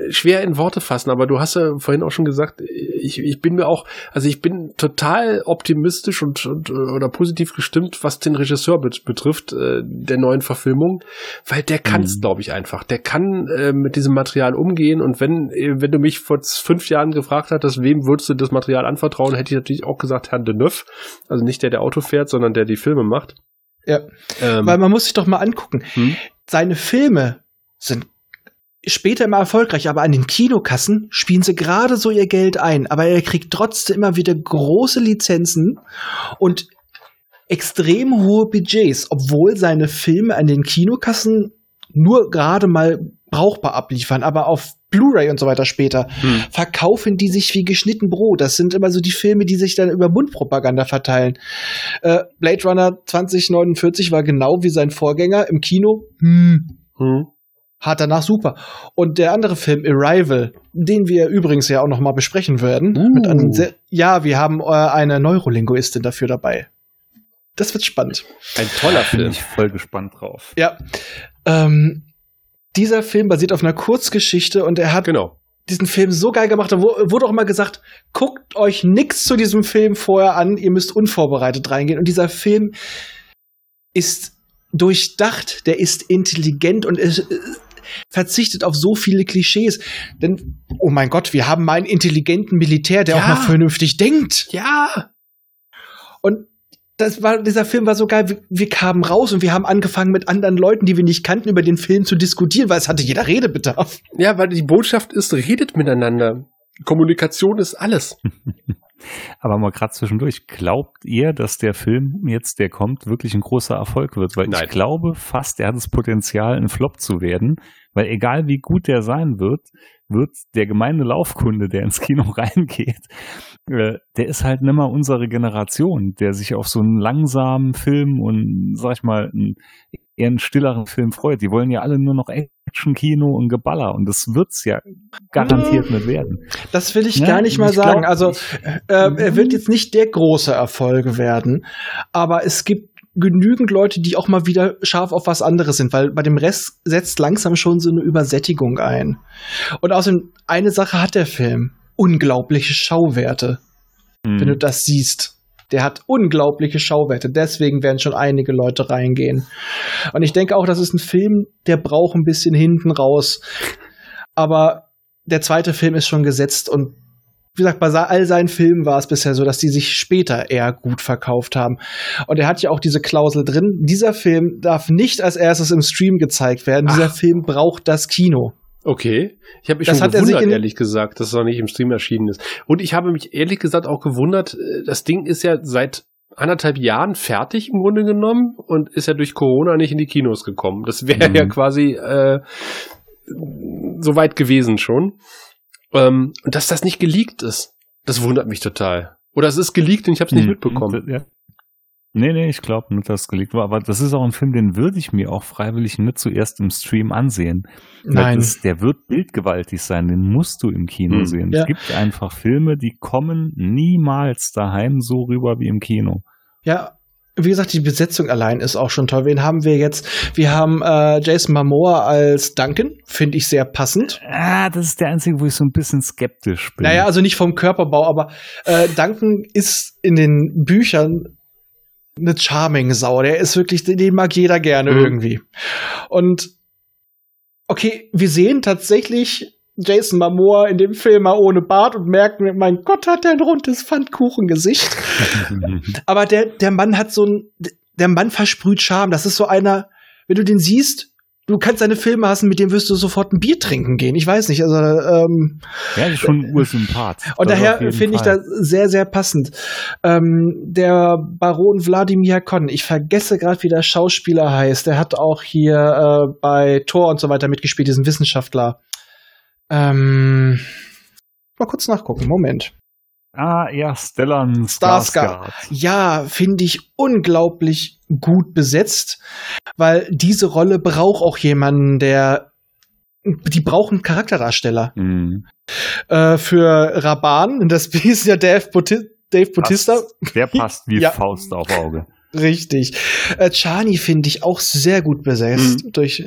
schwer in Worte fassen, aber du hast ja vorhin auch schon gesagt, ich, ich bin mir auch, also ich bin total optimistisch und, und oder positiv gestimmt, was den Regisseur bet betrifft, äh, der neuen Verfilmung, weil der kann es, mhm. glaube ich, einfach. Der kann äh, mit diesem Material umgehen und wenn, wenn du mich vor fünf Jahren gefragt hattest, wem würdest du das Material anvertrauen, hätte ich natürlich auch gesagt Herrn Deneuve, also nicht der, der Auto fährt, sondern der die Filme macht. Ja, ähm, weil man muss sich doch mal angucken. Hm? Seine Filme sind später immer erfolgreich, aber an den Kinokassen spielen sie gerade so ihr Geld ein. Aber er kriegt trotzdem immer wieder große Lizenzen und extrem hohe Budgets, obwohl seine Filme an den Kinokassen nur gerade mal brauchbar abliefern, aber auf Blu-ray und so weiter später hm. verkaufen die sich wie geschnitten Brot. Das sind immer so die Filme, die sich dann über Mundpropaganda verteilen. Äh, Blade Runner 2049 war genau wie sein Vorgänger im Kino. Hm. Hm. Hat danach super. Und der andere Film, Arrival, den wir übrigens ja auch noch mal besprechen werden. Uh. ja, wir haben äh, eine Neurolinguistin dafür dabei. Das wird spannend. Ein toller Film. Bin ich voll gespannt drauf. Ja. Ähm, dieser Film basiert auf einer Kurzgeschichte und er hat genau. diesen Film so geil gemacht. Da wurde auch mal gesagt, guckt euch nichts zu diesem Film vorher an, ihr müsst unvorbereitet reingehen. Und dieser Film ist durchdacht, der ist intelligent und ist, verzichtet auf so viele Klischees. Denn, oh mein Gott, wir haben mal einen intelligenten Militär, der ja. auch mal vernünftig denkt. Ja. Und das war, dieser Film war so geil. Wir, wir, kamen raus und wir haben angefangen mit anderen Leuten, die wir nicht kannten, über den Film zu diskutieren, weil es hatte jeder Redebedarf. Ja, weil die Botschaft ist, redet miteinander. Kommunikation ist alles. Aber mal gerade zwischendurch, glaubt ihr, dass der Film jetzt, der kommt, wirklich ein großer Erfolg wird? Weil Nein. ich glaube fast, er hat das Potenzial, ein Flop zu werden. Weil egal wie gut der sein wird, wird der gemeine Laufkunde, der ins Kino reingeht, äh, der ist halt nimmer unsere Generation, der sich auf so einen langsamen Film und, sag ich mal, einen, eher einen stilleren Film freut. Die wollen ja alle nur noch Action-Kino und Geballer und das wird's ja garantiert nicht werden. Das will ich ja, gar nicht mal sagen. Glaub, also äh, er wird jetzt nicht der große Erfolg werden, aber es gibt genügend Leute, die auch mal wieder scharf auf was anderes sind, weil bei dem Rest setzt langsam schon so eine Übersättigung ein. Und außerdem, eine Sache hat der Film. Unglaubliche Schauwerte. Mhm. Wenn du das siehst. Der hat unglaubliche Schauwerte. Deswegen werden schon einige Leute reingehen. Und ich denke auch, das ist ein Film, der braucht ein bisschen hinten raus. Aber der zweite Film ist schon gesetzt und wie gesagt, bei all seinen Filmen war es bisher so, dass die sich später eher gut verkauft haben. Und er hat ja auch diese Klausel drin, dieser Film darf nicht als erstes im Stream gezeigt werden. Ach. Dieser Film braucht das Kino. Okay. Ich habe mich das schon gewundert, ehrlich gesagt, dass es noch nicht im Stream erschienen ist. Und ich habe mich ehrlich gesagt auch gewundert, äh, das Ding ist ja seit anderthalb Jahren fertig im Grunde genommen und ist ja durch Corona nicht in die Kinos gekommen. Das wäre mhm. ja quasi äh, so weit gewesen schon. Ähm, und dass das nicht geleakt ist, das wundert mich total. Oder es ist geleakt und ich habe es nicht mitbekommen. Ja. Nee, nee, ich glaube nicht, dass es geleakt war. Aber das ist auch ein Film, den würde ich mir auch freiwillig nicht zuerst im Stream ansehen. Nein. Das, der wird bildgewaltig sein, den musst du im Kino hm, sehen. Ja. Es gibt einfach Filme, die kommen niemals daheim so rüber wie im Kino. Ja, wie gesagt, die Besetzung allein ist auch schon toll. Wen haben wir jetzt? Wir haben äh, Jason Momoa als Duncan, finde ich sehr passend. Ah, das ist der einzige, wo ich so ein bisschen skeptisch bin. Naja, also nicht vom Körperbau, aber äh, Duncan ist in den Büchern eine charming Sau. Der ist wirklich, den mag jeder gerne mhm. irgendwie. Und okay, wir sehen tatsächlich Jason Momoa in dem Film mal ohne Bart und merken, mein Gott, hat der ein rundes Pfannkuchengesicht. Aber der, der Mann hat so ein, der Mann versprüht Charme. Das ist so einer, wenn du den siehst, du kannst seine Filme hassen, mit dem wirst du sofort ein Bier trinken gehen. Ich weiß nicht, also ähm, ja, ist schon ein Ursympath. Und daher finde ich das sehr, sehr passend. Ähm, der Baron Wladimir Konn, ich vergesse gerade, wie der Schauspieler heißt. Der hat auch hier äh, bei Thor und so weiter mitgespielt, diesen Wissenschaftler. Ähm, mal kurz nachgucken. Moment. Ah, ja, Stellan Skarsgård. Ja, finde ich unglaublich gut besetzt, weil diese Rolle braucht auch jemanden, der die brauchen Charakterdarsteller. Mhm. Äh, für Raban, das ist ja Dave, Bautista. Dave Bautista. Der passt wie ja. Faust auf Auge. Richtig. Äh, Chani finde ich auch sehr gut besetzt mhm. durch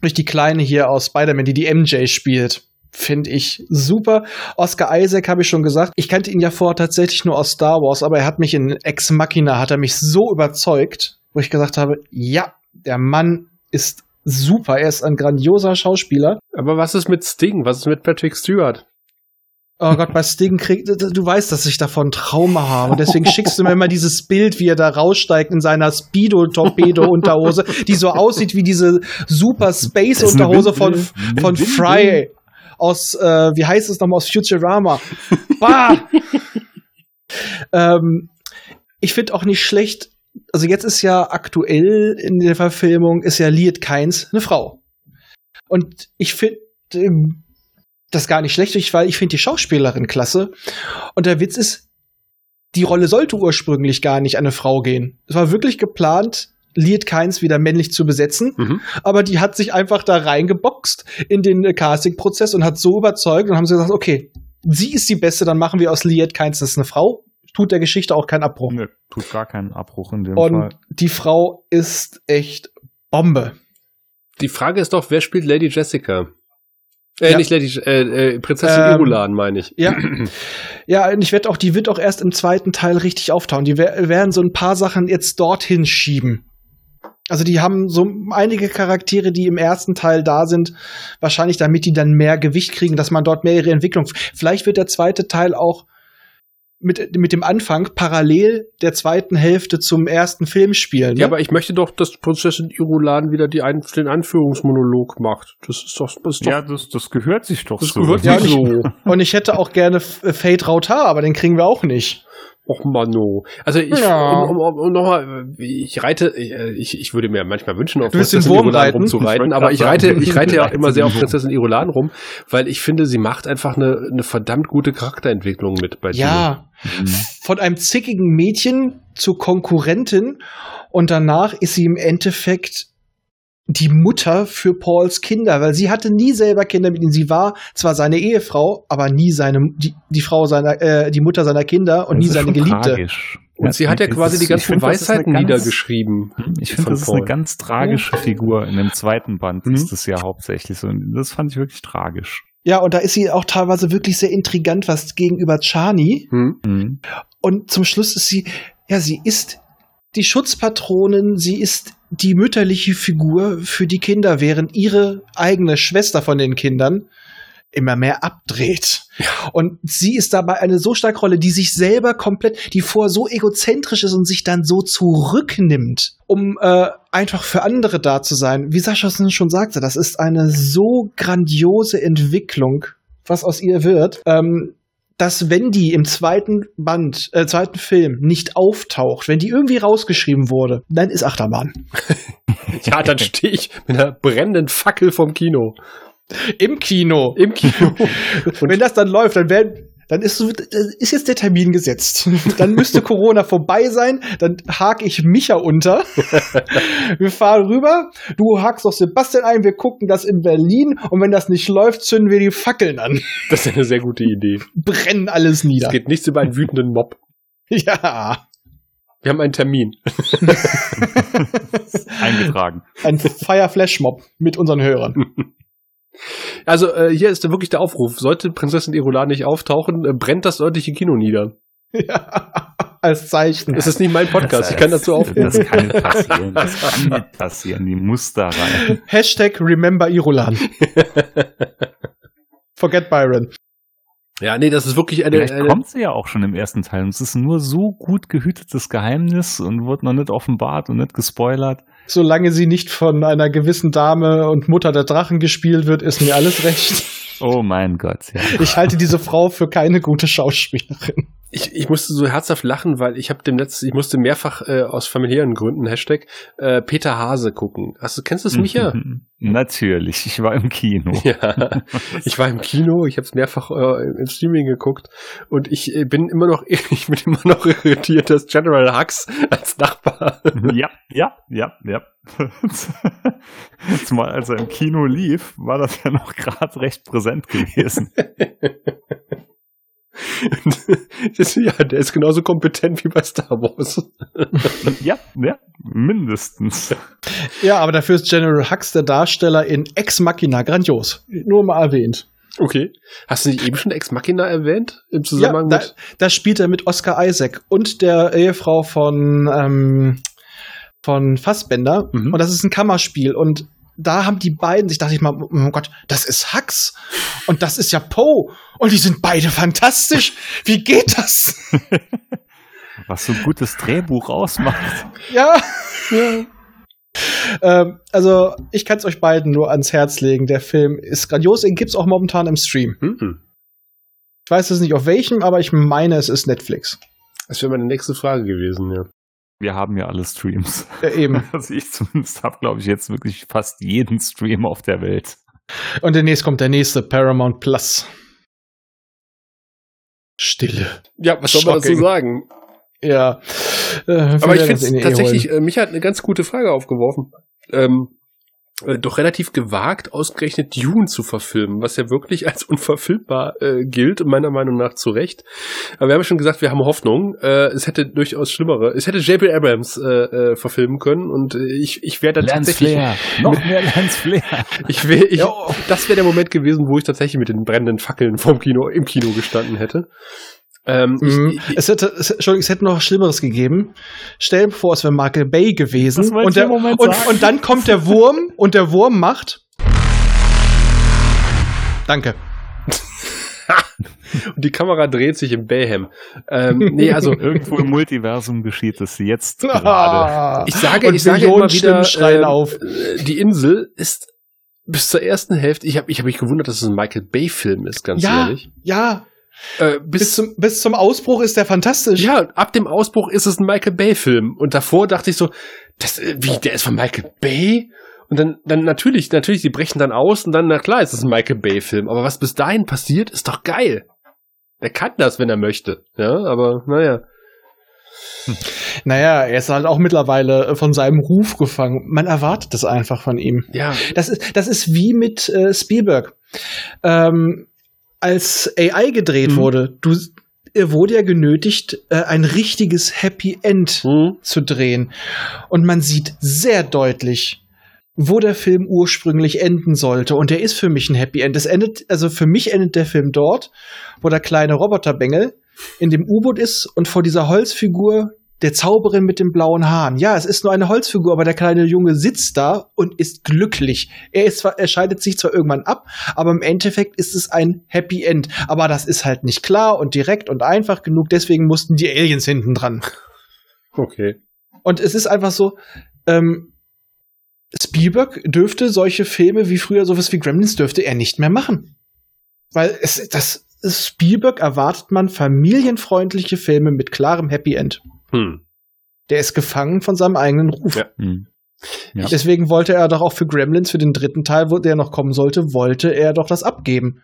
durch die Kleine hier aus Spider-Man, die die MJ spielt. Finde ich super. Oscar Isaac habe ich schon gesagt. Ich kannte ihn ja vorher tatsächlich nur aus Star Wars, aber er hat mich in Ex Machina, hat er mich so überzeugt, wo ich gesagt habe, ja, der Mann ist super. Er ist ein grandioser Schauspieler. Aber was ist mit Sting? Was ist mit Patrick Stewart? Oh Gott, bei Sting kriegt, du weißt, dass ich davon Trauma habe. Deswegen schickst du mir immer dieses Bild, wie er da raussteigt in seiner Speedo-Torpedo-Unterhose, die so aussieht wie diese Super Space-Unterhose von, von Fry aus, äh, wie heißt es nochmal, aus Futurama. Bah! ähm, ich finde auch nicht schlecht, also jetzt ist ja aktuell in der Verfilmung, ist ja Liet Keins eine Frau. Und ich finde, ähm, das gar nicht schlecht, weil ich finde die Schauspielerin klasse. Und der Witz ist, die Rolle sollte ursprünglich gar nicht an eine Frau gehen. Es war wirklich geplant, Liet Keins wieder männlich zu besetzen, mhm. aber die hat sich einfach da reingeboxt in den äh, Casting-Prozess und hat so überzeugt und haben sie gesagt, okay, sie ist die Beste, dann machen wir aus Liet Keins das eine Frau. Tut der Geschichte auch keinen Abbruch. Nö, tut gar keinen Abbruch in dem und Fall. Und die Frau ist echt Bombe. Die Frage ist doch, wer spielt Lady Jessica? Äh, ja. nicht Lady, äh, äh, Prinzessin ähm, Irulan, meine ich. Ja. ja, und ich werde auch, die wird auch erst im zweiten Teil richtig auftauchen. Die werden so ein paar Sachen jetzt dorthin schieben. Also die haben so einige Charaktere, die im ersten Teil da sind, wahrscheinlich damit die dann mehr Gewicht kriegen, dass man dort mehr ihre Entwicklung. Vielleicht wird der zweite Teil auch mit, mit dem Anfang parallel der zweiten Hälfte zum ersten Film spielen. Ne? Ja, aber ich möchte doch, dass Prinzessin Irulan wieder die ein, den Anführungsmonolog macht. Das ist doch, das ist doch Ja, das, das gehört sich doch das so. Gehört ja, so. Und ich hätte auch gerne Fate Rautar, aber den kriegen wir auch nicht. Och Mano. Also ich, ja. um, um, um nochmal, ich reite, ich, ich würde mir manchmal wünschen, auf Prinzessin Irulan rumzureiten, aber ich reite, ich reite ja immer sehr auf Prinzessin Irulan rum, weil ich finde, sie macht einfach eine, eine verdammt gute Charakterentwicklung mit bei dir. Ja, mhm. von einem zickigen Mädchen zur Konkurrentin und danach ist sie im Endeffekt die Mutter für Pauls Kinder, weil sie hatte nie selber Kinder mit ihm. Sie war zwar seine Ehefrau, aber nie seine die, die Frau seiner äh, die Mutter seiner Kinder und das nie seine Geliebte. Tragisch. Und ja, sie hat ja quasi ist, die ganzen find, Weisheiten ganz, niedergeschrieben. Hm, ich finde, das ist eine ganz tragische Figur. In dem zweiten Band mhm. ist das ja hauptsächlich so. Und das fand ich wirklich tragisch. Ja, und da ist sie auch teilweise wirklich sehr intrigant, was gegenüber Chani. Mhm. Und zum Schluss ist sie, ja, sie ist die Schutzpatronin, sie ist die mütterliche Figur für die Kinder, während ihre eigene Schwester von den Kindern immer mehr abdreht. Und sie ist dabei eine so starke Rolle, die sich selber komplett, die vorher so egozentrisch ist und sich dann so zurücknimmt, um äh, einfach für andere da zu sein. Wie Sascha schon sagte, das ist eine so grandiose Entwicklung, was aus ihr wird. Ähm, dass wenn die im zweiten Band, äh, zweiten Film nicht auftaucht, wenn die irgendwie rausgeschrieben wurde, dann ist Achterbahn. ja, dann stehe ich mit einer brennenden Fackel vom Kino. Im Kino. Im Kino. Und wenn das dann läuft, dann werden dann ist, ist jetzt der Termin gesetzt. Dann müsste Corona vorbei sein. Dann hake ich Micha unter. Wir fahren rüber. Du hakst auch Sebastian ein. Wir gucken das in Berlin. Und wenn das nicht läuft, zünden wir die Fackeln an. Das ist eine sehr gute Idee. Brennen alles nieder. Es geht nichts über einen wütenden Mob. Ja. Wir haben einen Termin. Eingetragen. Ein Fireflash-Mob mit unseren Hörern. Also äh, hier ist wirklich der Aufruf. Sollte Prinzessin Irulan nicht auftauchen, äh, brennt das örtliche Kino nieder. Ja, als Zeichen. Das ist nicht mein Podcast. ich kann dazu aufrufen. Das kann passieren. Das kann nicht passieren. Die muss da rein. Hashtag Remember Irulan. Forget Byron. Ja, nee, das ist wirklich eine. Vielleicht eine kommt sie ja auch schon im ersten Teil. Und es ist nur so gut gehütetes Geheimnis und wird noch nicht offenbart und nicht gespoilert solange sie nicht von einer gewissen Dame und Mutter der Drachen gespielt wird, ist mir alles recht. Oh mein Gott, ja. Ich halte diese Frau für keine gute Schauspielerin ich, ich musste so herzhaft lachen, weil ich habe dem letzten, ich musste mehrfach äh, aus familiären Gründen Hashtag äh, Peter Hase gucken. Hast du kennst du es, Micha? Natürlich, ich war im Kino. Ja, ich war im Kino, ich habe es mehrfach äh, im Streaming geguckt und ich äh, bin immer noch, ich bin immer noch irritiert, dass General Hux als Nachbar. Ja, ja, ja, ja. Zumal als er im Kino lief, war das ja noch gerade recht präsent gewesen. das, ja, der ist genauso kompetent wie bei Star Wars. ja, ja, mindestens. Ja, aber dafür ist General Hux der Darsteller in Ex Machina grandios. Nur mal erwähnt. Okay. Hast du nicht eben schon Ex Machina erwähnt? Im Zusammenhang ja, da, mit. Da spielt er mit Oscar Isaac und der Ehefrau von, ähm, von Fassbender. Mhm. Und das ist ein Kammerspiel. Und da haben die beiden, sich dachte ich mal, oh Gott, das ist Hux und das ist ja Poe und die sind beide fantastisch. Wie geht das? Was so ein gutes Drehbuch ausmacht. Ja. ja. Ähm, also, ich kann es euch beiden nur ans Herz legen. Der Film ist grandios. Den gibt es auch momentan im Stream. Mhm. Ich weiß es nicht auf welchem, aber ich meine, es ist Netflix. Das wäre meine nächste Frage gewesen, ja. Wir haben ja alle Streams. Ja, eben. Also ich zumindest habe, glaube ich, jetzt wirklich fast jeden Stream auf der Welt. Und demnächst kommt der nächste Paramount Plus. Stille. Ja, was soll man dazu sagen? Ja. Äh, Aber ich finde tatsächlich, äh, mich hat eine ganz gute Frage aufgeworfen. Ähm, äh, doch relativ gewagt, ausgerechnet Dune zu verfilmen, was ja wirklich als unverfilmbar äh, gilt, meiner Meinung nach zu Recht. Aber wir haben ja schon gesagt, wir haben Hoffnung. Äh, es hätte durchaus schlimmere. Es hätte J.B. Abrams äh, äh, verfilmen können und äh, ich, ich wäre dann Lance tatsächlich... Flair. Noch mehr Lance Flair. ich wär, ich, das wäre der Moment gewesen, wo ich tatsächlich mit den brennenden Fackeln vom Kino, im Kino gestanden hätte. Ähm, mhm. ich, es, hätte, es, Entschuldigung, es hätte noch Schlimmeres gegeben. Stell dir vor, es wäre Michael Bay gewesen. Und, der, und, und dann kommt der Wurm und der Wurm macht. Danke. und die Kamera dreht sich im Bayhem. Ähm, nee, also irgendwo im Multiversum geschieht es jetzt gerade. Ich sage, und ich sage immer wieder, äh, auf. die Insel ist bis zur ersten Hälfte. Ich habe ich hab mich gewundert, dass es ein Michael Bay Film ist, ganz ja, ehrlich. Ja, äh, bis, bis, zum, bis zum Ausbruch ist der fantastisch. Ja, ab dem Ausbruch ist es ein Michael Bay-Film. Und davor dachte ich so, das, äh, wie, der ist von Michael Bay? Und dann, dann natürlich, natürlich, die brechen dann aus und dann, na klar, ist es ein Michael Bay-Film. Aber was bis dahin passiert, ist doch geil. Der kann das, wenn er möchte. Ja, aber naja. Hm. Naja, er ist halt auch mittlerweile äh, von seinem Ruf gefangen. Man erwartet es einfach von ihm. Ja. Das ist, das ist wie mit äh, Spielberg. Ähm, als AI gedreht mhm. wurde, du, er wurde ja genötigt, äh, ein richtiges Happy End mhm. zu drehen. Und man sieht sehr deutlich, wo der Film ursprünglich enden sollte. Und der ist für mich ein Happy End. Es endet, also für mich endet der Film dort, wo der kleine Roboterbengel in dem U-Boot ist und vor dieser Holzfigur der Zauberin mit den blauen Haaren. Ja, es ist nur eine Holzfigur, aber der kleine Junge sitzt da und ist glücklich. Er ist zwar, er scheidet sich zwar irgendwann ab, aber im Endeffekt ist es ein Happy End. Aber das ist halt nicht klar und direkt und einfach genug, deswegen mussten die Aliens hinten dran. Okay. Und es ist einfach so, ähm, Spielberg dürfte solche Filme wie früher sowas wie Gremlins dürfte er nicht mehr machen. Weil es, das, Spielberg erwartet man familienfreundliche Filme mit klarem Happy End. Hm. Der ist gefangen von seinem eigenen Ruf. Ja. Hm. Ja. Deswegen wollte er doch auch für Gremlins, für den dritten Teil, wo der noch kommen sollte, wollte er doch das abgeben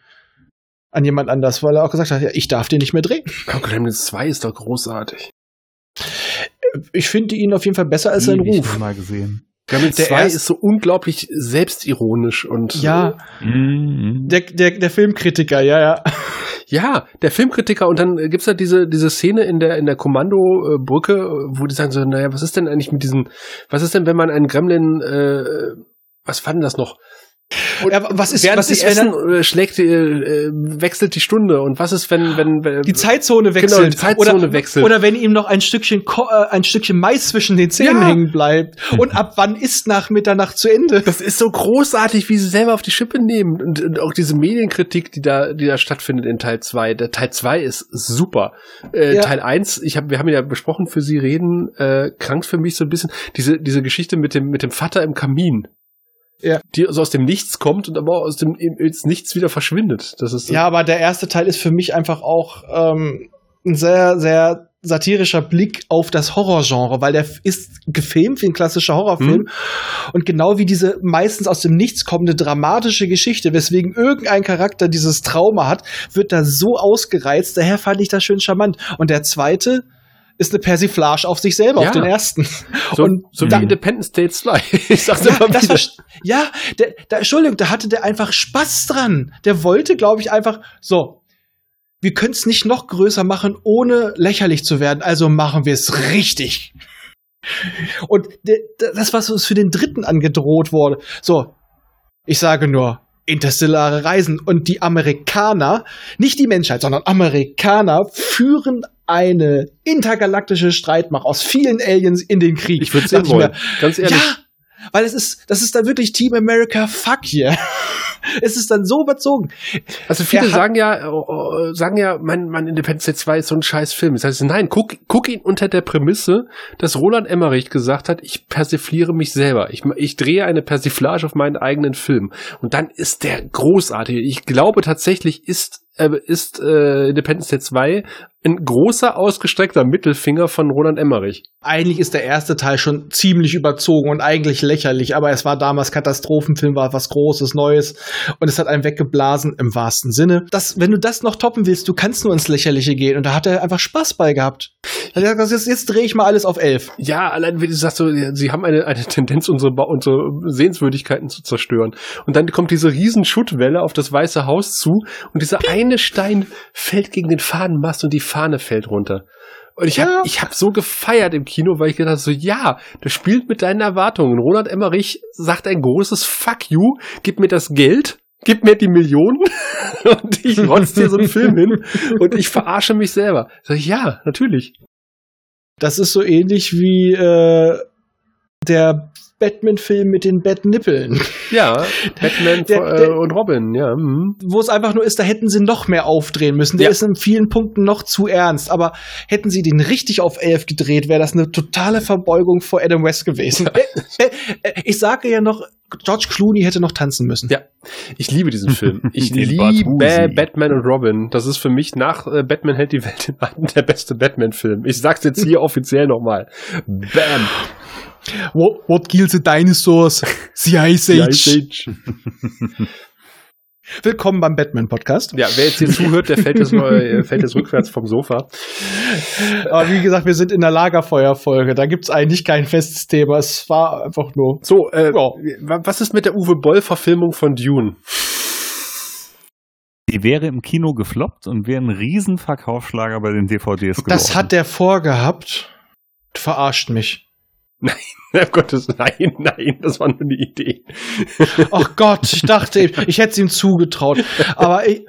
an jemand anders, weil er auch gesagt hat, ja, ich darf den nicht mehr drehen. Oh, Gremlins 2 ist doch großartig. Ich finde ihn auf jeden Fall besser als sein Ruf. mal gesehen. Gremlins 2 ist so unglaublich selbstironisch und ja, mhm. der, der, der Filmkritiker, ja, ja. Ja, der Filmkritiker und dann gibt's da diese diese Szene in der in der Kommandobrücke, wo die sagen so, naja, was ist denn eigentlich mit diesen, was ist denn, wenn man einen Gremlin, äh, was fanden das noch? Und ja, was ist, während was ist, Essen wenn er, schlägt, äh, wechselt die Stunde und was ist, wenn, wenn, wenn die Zeitzone genau, wechselt, genau, die Zeitzone oder, wechselt oder wenn ihm noch ein Stückchen äh, ein Stückchen Mais zwischen den Zähnen ja. hängen bleibt und ab wann ist nach Mitternacht zu Ende? Das ist so großartig, wie sie selber auf die Schippe nehmen und, und auch diese Medienkritik, die da, die da stattfindet in Teil 2. Der Teil 2 ist super. Äh, ja. Teil 1, ich habe, wir haben ja besprochen, für Sie reden, äh, krankt für mich so ein bisschen diese diese Geschichte mit dem mit dem Vater im Kamin ja. die so aus dem Nichts kommt und aber aus dem Nichts wieder verschwindet. Das ist ja, aber der erste Teil ist für mich einfach auch ähm, ein sehr, sehr satirischer Blick auf das Horrorgenre, weil der ist gefilmt wie ein klassischer Horrorfilm. Mhm. Und genau wie diese meistens aus dem Nichts kommende dramatische Geschichte, weswegen irgendein Charakter dieses Trauma hat, wird da so ausgereizt. Daher fand ich das schön charmant. Und der zweite, ist eine Persiflage auf sich selber, ja. auf den ersten. So, und so wie Independence Day 2. ich sag's ja, immer wieder. War, ja, der, der, Entschuldigung, da hatte der einfach Spaß dran. Der wollte, glaube ich, einfach so. Wir können es nicht noch größer machen, ohne lächerlich zu werden. Also machen wir es richtig. Und der, das, was uns für den dritten angedroht wurde. So, ich sage nur, interstellare Reisen und die Amerikaner, nicht die Menschheit, sondern Amerikaner führen eine intergalaktische Streitmacht aus vielen Aliens in den Krieg. Ich würde sehen wollen, ganz ehrlich. Ja, weil es ist, das ist dann wirklich Team America Fuck hier. es ist dann so überzogen. Also viele sagen ja, uh, sagen ja, mein, mein Independence Day 2 ist so ein scheiß Film. Das heißt, nein, guck, guck ihn unter der Prämisse, dass Roland Emmerich gesagt hat, ich persifliere mich selber. Ich, ich drehe eine Persiflage auf meinen eigenen Film. Und dann ist der großartig. Ich glaube tatsächlich ist äh, ist äh, Independence Day 2 ein großer ausgestreckter Mittelfinger von Roland Emmerich. Eigentlich ist der erste Teil schon ziemlich überzogen und eigentlich lächerlich, aber es war damals Katastrophenfilm, war was Großes, Neues und es hat einen weggeblasen im wahrsten Sinne. Das, wenn du das noch toppen willst, du kannst nur ins Lächerliche gehen und da hat er einfach Spaß bei gehabt. Jetzt, jetzt drehe ich mal alles auf elf. Ja, allein wenn du sagst, so, sie haben eine, eine Tendenz, unsere, unsere Sehenswürdigkeiten zu zerstören. Und dann kommt diese riesen Schuttwelle auf das Weiße Haus zu und dieser eine Stein fällt gegen den Fahnenmast und die Fahne fällt runter. Und ich habe ja. ich hab so gefeiert im Kino, weil ich gedacht so, ja, das spielt mit deinen Erwartungen. Roland Emmerich sagt ein großes Fuck you, gib mir das Geld, gib mir die Millionen und ich rotz dir so einen Film hin und ich verarsche mich selber. Sag ich, ja, natürlich. Das ist so ähnlich wie äh, der Batman-Film mit den Batnippeln. Ja, Batman der, der, und Robin, ja. Mhm. Wo es einfach nur ist, da hätten sie noch mehr aufdrehen müssen. Der ja. ist in vielen Punkten noch zu ernst. Aber hätten sie den richtig auf elf gedreht, wäre das eine totale Verbeugung vor Adam West gewesen. Ja. Äh, äh, ich sage ja noch, George Clooney hätte noch tanzen müssen. Ja, ich liebe diesen Film. Ich liebe Batman und Robin. Das ist für mich nach äh, Batman hält die Welt in Atem der beste Batman-Film. Ich sag's jetzt hier offiziell nochmal. Bam. What, what kills the dinosaurs? The Ice Age. The Ice Age. Willkommen beim Batman-Podcast. Ja, wer jetzt hier zuhört, der fällt jetzt, mal, fällt jetzt rückwärts vom Sofa. Aber wie gesagt, wir sind in der Lagerfeuerfolge. Da gibt's eigentlich kein festes Thema. Es war einfach nur. So, äh, ja. was ist mit der Uwe Boll-Verfilmung von Dune? Die wäre im Kino gefloppt und wäre ein Riesenverkaufsschlager bei den DVDs geworden. Das hat der vorgehabt. Verarscht mich. Nein, um Gottes, nein, nein, das war nur eine Idee. Ach Gott, ich dachte, ich hätte es ihm zugetraut. Aber ich,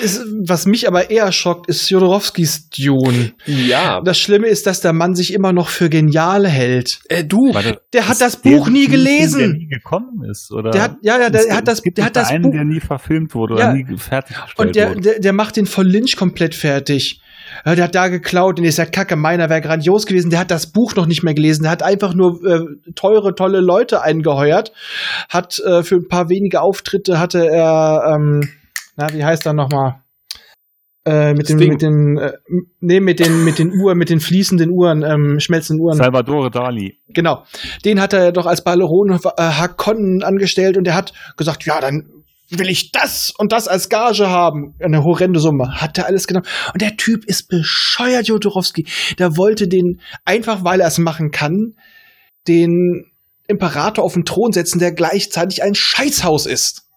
ist, was mich aber eher schockt, ist Jodorowskis Dune. Ja. Das Schlimme ist, dass der Mann sich immer noch für genial hält. Äh, du, Warte, der hat das Buch nie gelesen. Der nie gekommen ist, oder? Der hat, ja, ja, der, der hat das, der hat das einen, Buch. der nie verfilmt wurde ja. oder nie fertiggestellt Und der, wurde. Der, der macht den von Lynch komplett fertig der hat da geklaut und ist ja kacke, meiner wäre grandios gewesen. Der hat das Buch noch nicht mehr gelesen. Der hat einfach nur äh, teure, tolle Leute eingeheuert. Hat äh, für ein paar wenige Auftritte hatte er, ähm, na, wie heißt er nochmal? Äh, mit, den, mit den, äh, nee, mit den, mit den Uhren, mit den fließenden Uhren, ähm, schmelzenden Uhren. Salvador Dali. Genau. Den hat er doch als Balleron äh, Hakon angestellt und der hat gesagt, ja, dann will ich das und das als Gage haben. Eine horrende Summe. Hat er alles genommen. Und der Typ ist bescheuert, Jodorowski. Der wollte den, einfach weil er es machen kann, den Imperator auf den Thron setzen, der gleichzeitig ein Scheißhaus ist.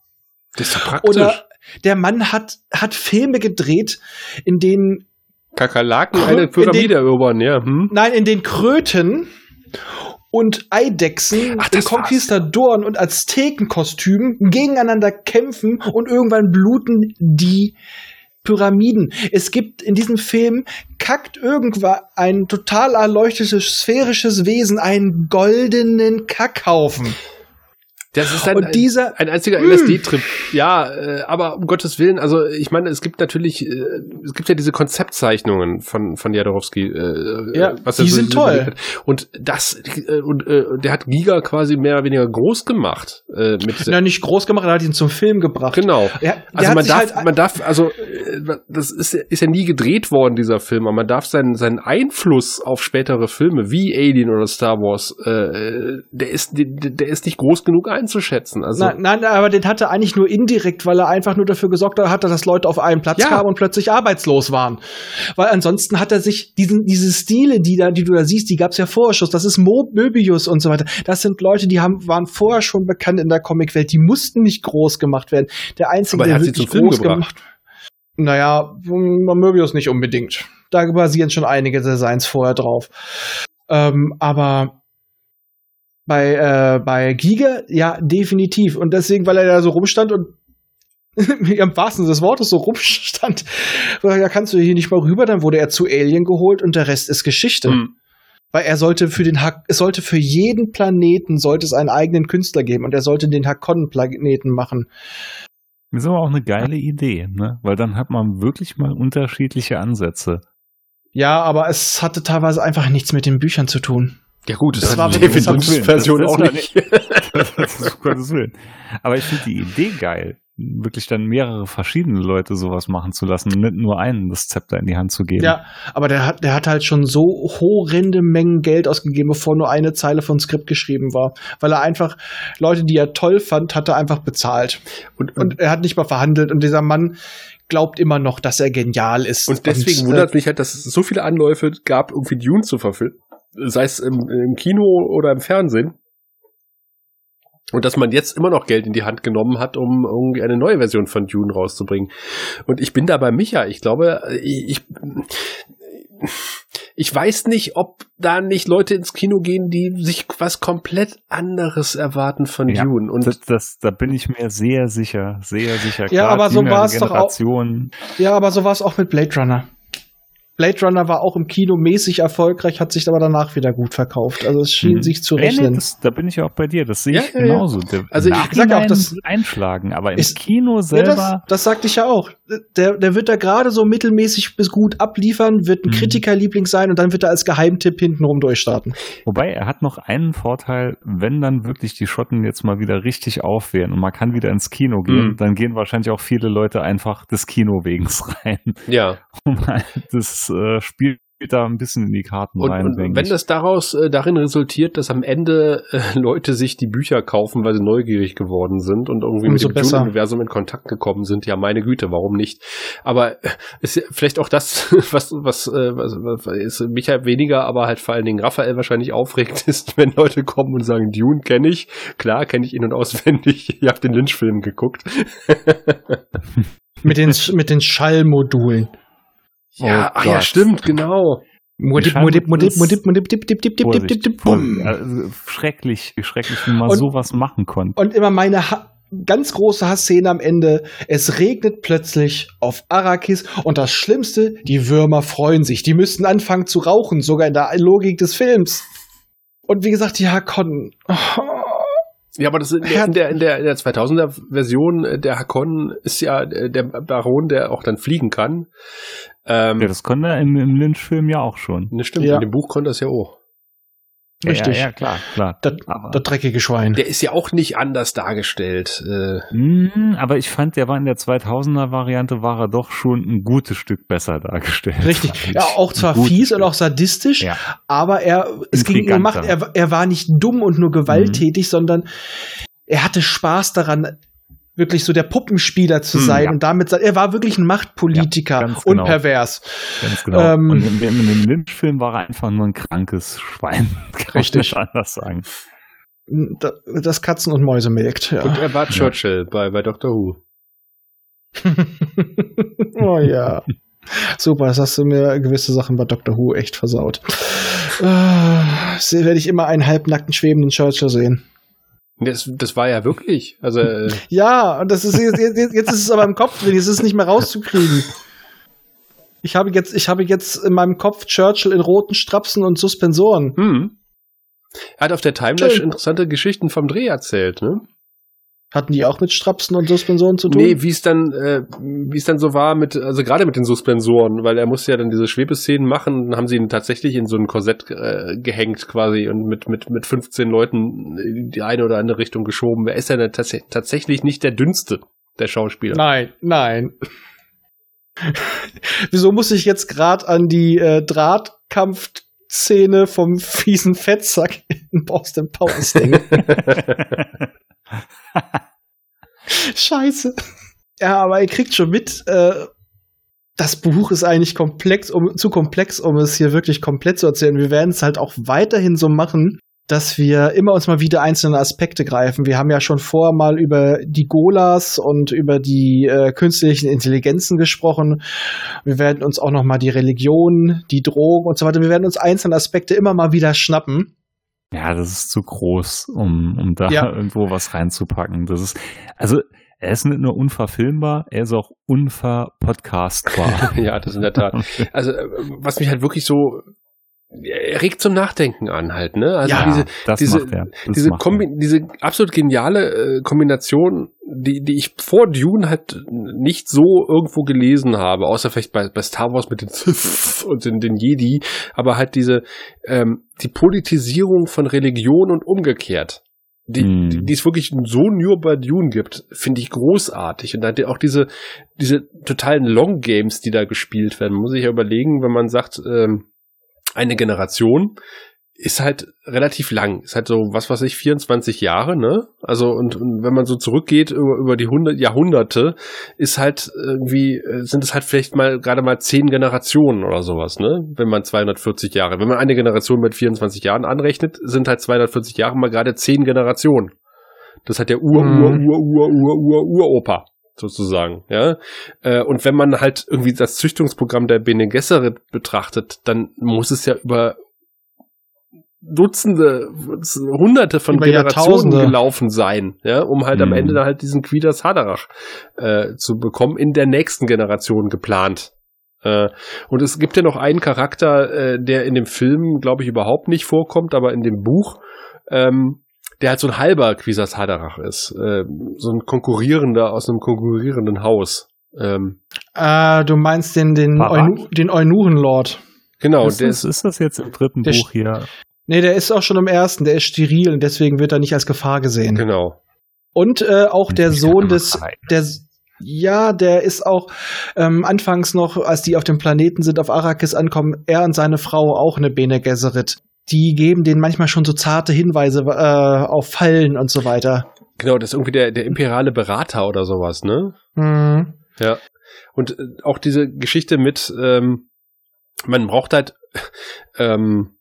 Das ist doch praktisch. Oder der Mann hat, hat Filme gedreht, in denen Kakerlaken eine Pyramide erobern, ja. Hm? Nein, in den Kröten und Eidechsen Ach, in Conquistadoren und Aztekenkostümen gegeneinander kämpfen und irgendwann bluten die Pyramiden. Es gibt in diesem Film kackt irgendwann ein total erleuchtetes sphärisches Wesen einen goldenen Kackhaufen. Das ist ein, und dieser, ein, ein einziger LSD-Trip. Ja, äh, aber um Gottes Willen, also ich meine, es gibt natürlich, äh, es gibt ja diese Konzeptzeichnungen von von Jadorowski. Äh, ja, was die so sind toll. Hat. Und das, äh, und äh, der hat Giga quasi mehr oder weniger groß gemacht. Äh, mit Na, nicht groß gemacht, er hat ihn zum Film gebracht. Genau. Ja, also man darf, halt man darf, also äh, das ist, ist ja nie gedreht worden, dieser Film, aber man darf seinen, seinen Einfluss auf spätere Filme wie Alien oder Star Wars, äh, der ist, der, der ist nicht groß genug ein einzuschätzen. Also nein, nein, aber den hatte er eigentlich nur indirekt, weil er einfach nur dafür gesorgt hat, dass Leute auf einen Platz ja. kamen und plötzlich arbeitslos waren. Weil ansonsten hat er sich diesen, diese Stile, die da, die du da siehst, die gab es ja vorher schon. Das ist Mo Möbius und so weiter. Das sind Leute, die haben, waren vorher schon bekannt in der Comicwelt. Die mussten nicht groß gemacht werden. Der einzige, der wirklich groß gemacht. Naja, Möbius nicht unbedingt. Da basieren schon einige Designs vorher drauf. Ähm, aber bei, äh, bei Giga, ja, definitiv. Und deswegen, weil er da so rumstand und im wahrsten des Wortes so rumstand, da kannst du hier nicht mal rüber, dann wurde er zu Alien geholt und der Rest ist Geschichte. Mhm. Weil er sollte für den ha es sollte für jeden Planeten sollte es einen eigenen Künstler geben und er sollte den Hakon-Planeten machen. Das ist aber auch eine geile Idee, ne? Weil dann hat man wirklich mal unterschiedliche Ansätze. Ja, aber es hatte teilweise einfach nichts mit den Büchern zu tun. Ja gut, das, Das war hat- Version auch nicht. Gottes Willen. Aber ich finde die Idee geil, wirklich dann mehrere verschiedene Leute sowas machen zu lassen und nicht nur einen das Zepter in die Hand zu geben. Ja, aber der hat, der hat halt schon so horrende Mengen Geld ausgegeben, bevor nur eine Zeile von Skript geschrieben war. Weil er einfach Leute, die er toll fand, hat er einfach bezahlt. Und, und, Und er hat nicht mal verhandelt. Und dieser Mann glaubt immer noch, dass er genial ist. und deswegen äh, wundert mich halt, dass es so viele Anläufe gab, irgendwie Dune zu verfilmen. Sei es im, im Kino oder im Fernsehen. Und dass man jetzt immer noch Geld in die Hand genommen hat, um irgendwie eine neue Version von Dune rauszubringen. Und ich bin da bei Micha. Ich glaube, ich, ich, ich weiß nicht, ob da nicht Leute ins Kino gehen, die sich was komplett anderes erwarten von Ja, Dune. Und Das, das, da bin ich mir sehr sicher, sehr sicher. Ja, aber so jüngere war's doch auch-. Ja, aber so war es auch mit Blade Runner. Blade Runner war auch im Kino mäßig erfolgreich, hat sich aber danach wieder gut verkauft. Also es schien Mhm. sich zu Ja, nee, rechnen. das, da bin ich auch bei dir. Das sehe Ja, ich ja, ja. genauso. Der Also ich sag ja auch, das- einschlagen, aber im Ist- Kino Ja, selber. das, das sagte ich ja auch. Der, der wird da gerade so mittelmäßig bis gut abliefern, wird ein Mhm. Kritikerliebling sein und dann wird er als Geheimtipp hintenrum durchstarten. Wobei er hat noch einen Vorteil, wenn dann wirklich die Schotten jetzt mal wieder richtig aufwehren und man kann wieder ins Kino gehen, Mhm. dann gehen wahrscheinlich auch viele Leute einfach des Kinowegens rein, ja. um halt das äh, Spiel da ein bisschen in die Karten Und, rein. und wenn ich. das daraus äh, darin resultiert, dass am Ende äh, Leute sich die Bücher kaufen, weil sie neugierig geworden sind und irgendwie Umso mit dem. Dune-Universum in Kontakt gekommen sind, ja meine Güte, warum nicht? Aber äh, ist ja vielleicht auch das, was was, äh, was, was ist mich halt weniger, aber halt vor allen Dingen Raphael wahrscheinlich aufregt ist, wenn Leute kommen und sagen, Dune kenne ich, klar kenne ich ihn und auswendig, ihr habt den Lynch-Film geguckt. Mit den, mit den Schallmodulen. Ja, Oh ach ja, stimmt, genau. Modip, modip, modip, modip, modip, dip, dip, dip, dip, dip, dip, Vorsicht, dip, Vorsicht. bumm. Also, schrecklich, wie schrecklich, wie man Und- sowas machen konnte. Und immer meine ha ganz große Hassszene am Ende. Es regnet plötzlich auf Arrakis und das Schlimmste, die Würmer freuen sich. Die müssten anfangen zu rauchen, sogar in der Logik des Films. Und wie gesagt, die Hakon. Ja, aber das in der, in der, in der, in der 2000er Version äh, der Hakon ist ja äh, der Baron, der auch dann fliegen kann. Ähm, Ja, das konnte er im, im Lynch-Film ja auch schon. ne, stimmt, Ja. in dem Buch konnte das ja auch. Richtig. Ja, ja klar, klar. Das, aber, das dreckige Schwein. Der ist ja auch nicht anders dargestellt. Äh, Mm, aber ich fand, der war in der 2000er Variante war er doch schon ein gutes Stück besser dargestellt. Richtig. Ja, auch zwar fies Stück. und auch sadistisch, Ja. aber er, es ging ihm Intriganter. Macht, er, er war nicht dumm und nur gewalttätig, sondern er hatte Spaß daran, wirklich so der Puppenspieler zu Hm, sein ja. und damit, er war wirklich ein Machtpolitiker Ja, ganz und genau. pervers. Ganz genau. Ähm, und in, dem- in dem Lynch-Film war er einfach nur ein krankes Schwein. Kann Richtig. nicht anders sagen. Da- Das Katzen- und Mäuse melkt, ja. Und er war Churchill bei, bei Doctor Who. oh ja. Super, das hast du mir gewisse Sachen bei Doctor Who echt versaut. Äh, werde ich immer einen halbnackten schwebenden Churchill sehen. Das, das war ja wirklich. Also äh, Ja, und das ist jetzt, jetzt, jetzt ist es aber im Kopf drin, jetzt ist es nicht mehr rauszukriegen. Ich habe jetzt, ich habe jetzt in meinem Kopf Churchill in roten Strapsen und Suspensoren. hm. Er hat auf der Timelash Schön. interessante Geschichten vom Dreh erzählt, ne? Hatten die auch mit Strapsen und Suspensoren zu tun? Nee, wie es dann, äh, wie es dann so war mit, also gerade mit den Suspensoren, weil er musste ja dann diese Schwebeszenen machen, dann haben sie ihn tatsächlich in so ein Korsett äh, gehängt quasi und mit, mit, mit 15 Leuten in die eine oder andere Richtung geschoben. Er ist ja dann tats tatsächlich nicht der dünnste der Schauspieler. Nein, nein. Wieso muss ich jetzt gerade an die äh, Drahtkampfszene vom fiesen Fettsack in Boston Powers denken? Scheiße. Ja, aber ihr kriegt schon mit, äh, das Buch ist eigentlich komplex, um, zu komplex, um es hier wirklich komplett zu erzählen. Wir werden es halt auch weiterhin so machen, dass wir immer uns mal wieder einzelne Aspekte greifen. Wir haben ja schon vorher mal über die Golas und über die äh, künstlichen Intelligenzen gesprochen. Wir werden uns auch noch mal die Religion, die Drogen und so weiter. Wir werden uns einzelne Aspekte immer mal wieder schnappen. Ja, das ist zu groß, um, um da Ja. irgendwo was reinzupacken. Das ist, also, er ist nicht nur unverfilmbar, er ist auch unverpodcastbar. ja, das in der Tat. Also, äh, was mich halt wirklich so regt zum Nachdenken an halt, ne? Also ja, diese, das diese, macht. Das diese, Kombi diese absolut geniale äh, Kombination, die, die ich vor Dune halt nicht so irgendwo gelesen habe, außer vielleicht bei, bei Star Wars mit den Sith und den, den Jedi, aber halt diese, ähm, die Politisierung von Religion und umgekehrt. Die, mm. die, die es wirklich so nur bei Dune gibt, finde ich großartig. Und dann auch diese, diese totalen Long Games, die da gespielt werden, muss ich ja überlegen, wenn man sagt, ähm, eine Generation ist halt relativ lang. Ist halt so, was weiß ich, 24 Jahre, ne? Also, und, und wenn man so zurückgeht über, über die 100 Jahrhunderte, ist halt irgendwie, äh, sind es halt vielleicht mal gerade mal 10 Generationen oder sowas, ne? Wenn man 240 Jahre, wenn man eine Generation mit 24 Jahren anrechnet, sind halt 240 Jahre mal gerade 10 Generationen. Das hat der Ur, Ur, mhm. Ur, Ur, Ur, Ur, Uropa sozusagen, ja. Äh, und wenn man halt irgendwie das Züchtungsprogramm der Bene Gesserit betrachtet, dann muss es ja über Dutzende, Hunderte von über Generationen gelaufen sein, ja, um halt mhm. am Ende halt diesen Quidas Haderach äh, zu bekommen, in der nächsten Generation geplant. Äh, und es gibt ja noch einen Charakter, äh, der in dem Film, glaube ich, überhaupt nicht vorkommt, aber in dem Buch ähm, der halt so ein halber Quisas Haderach ist. Äh, so ein konkurrierender aus einem konkurrierenden Haus. Ähm, äh, du meinst den, den, Eunu, den Eunuchenlord. Genau. Ist, der das, ist das jetzt im dritten Buch hier? Nee, der ist auch schon im ersten. Der ist steril und deswegen wird er nicht als Gefahr gesehen. Genau. Und äh, auch der Sohn des, der, ja, der ist auch ähm, anfangs noch, als die auf dem Planeten sind, auf Arrakis ankommen, er und seine Frau auch eine Bene Gesserit die geben denen manchmal schon so zarte Hinweise äh, auf Fallen und so weiter. Genau, das ist irgendwie der, der imperiale Berater oder sowas, ne? Mhm. Ja. Und äh, auch diese Geschichte mit, ähm, man braucht halt ähm,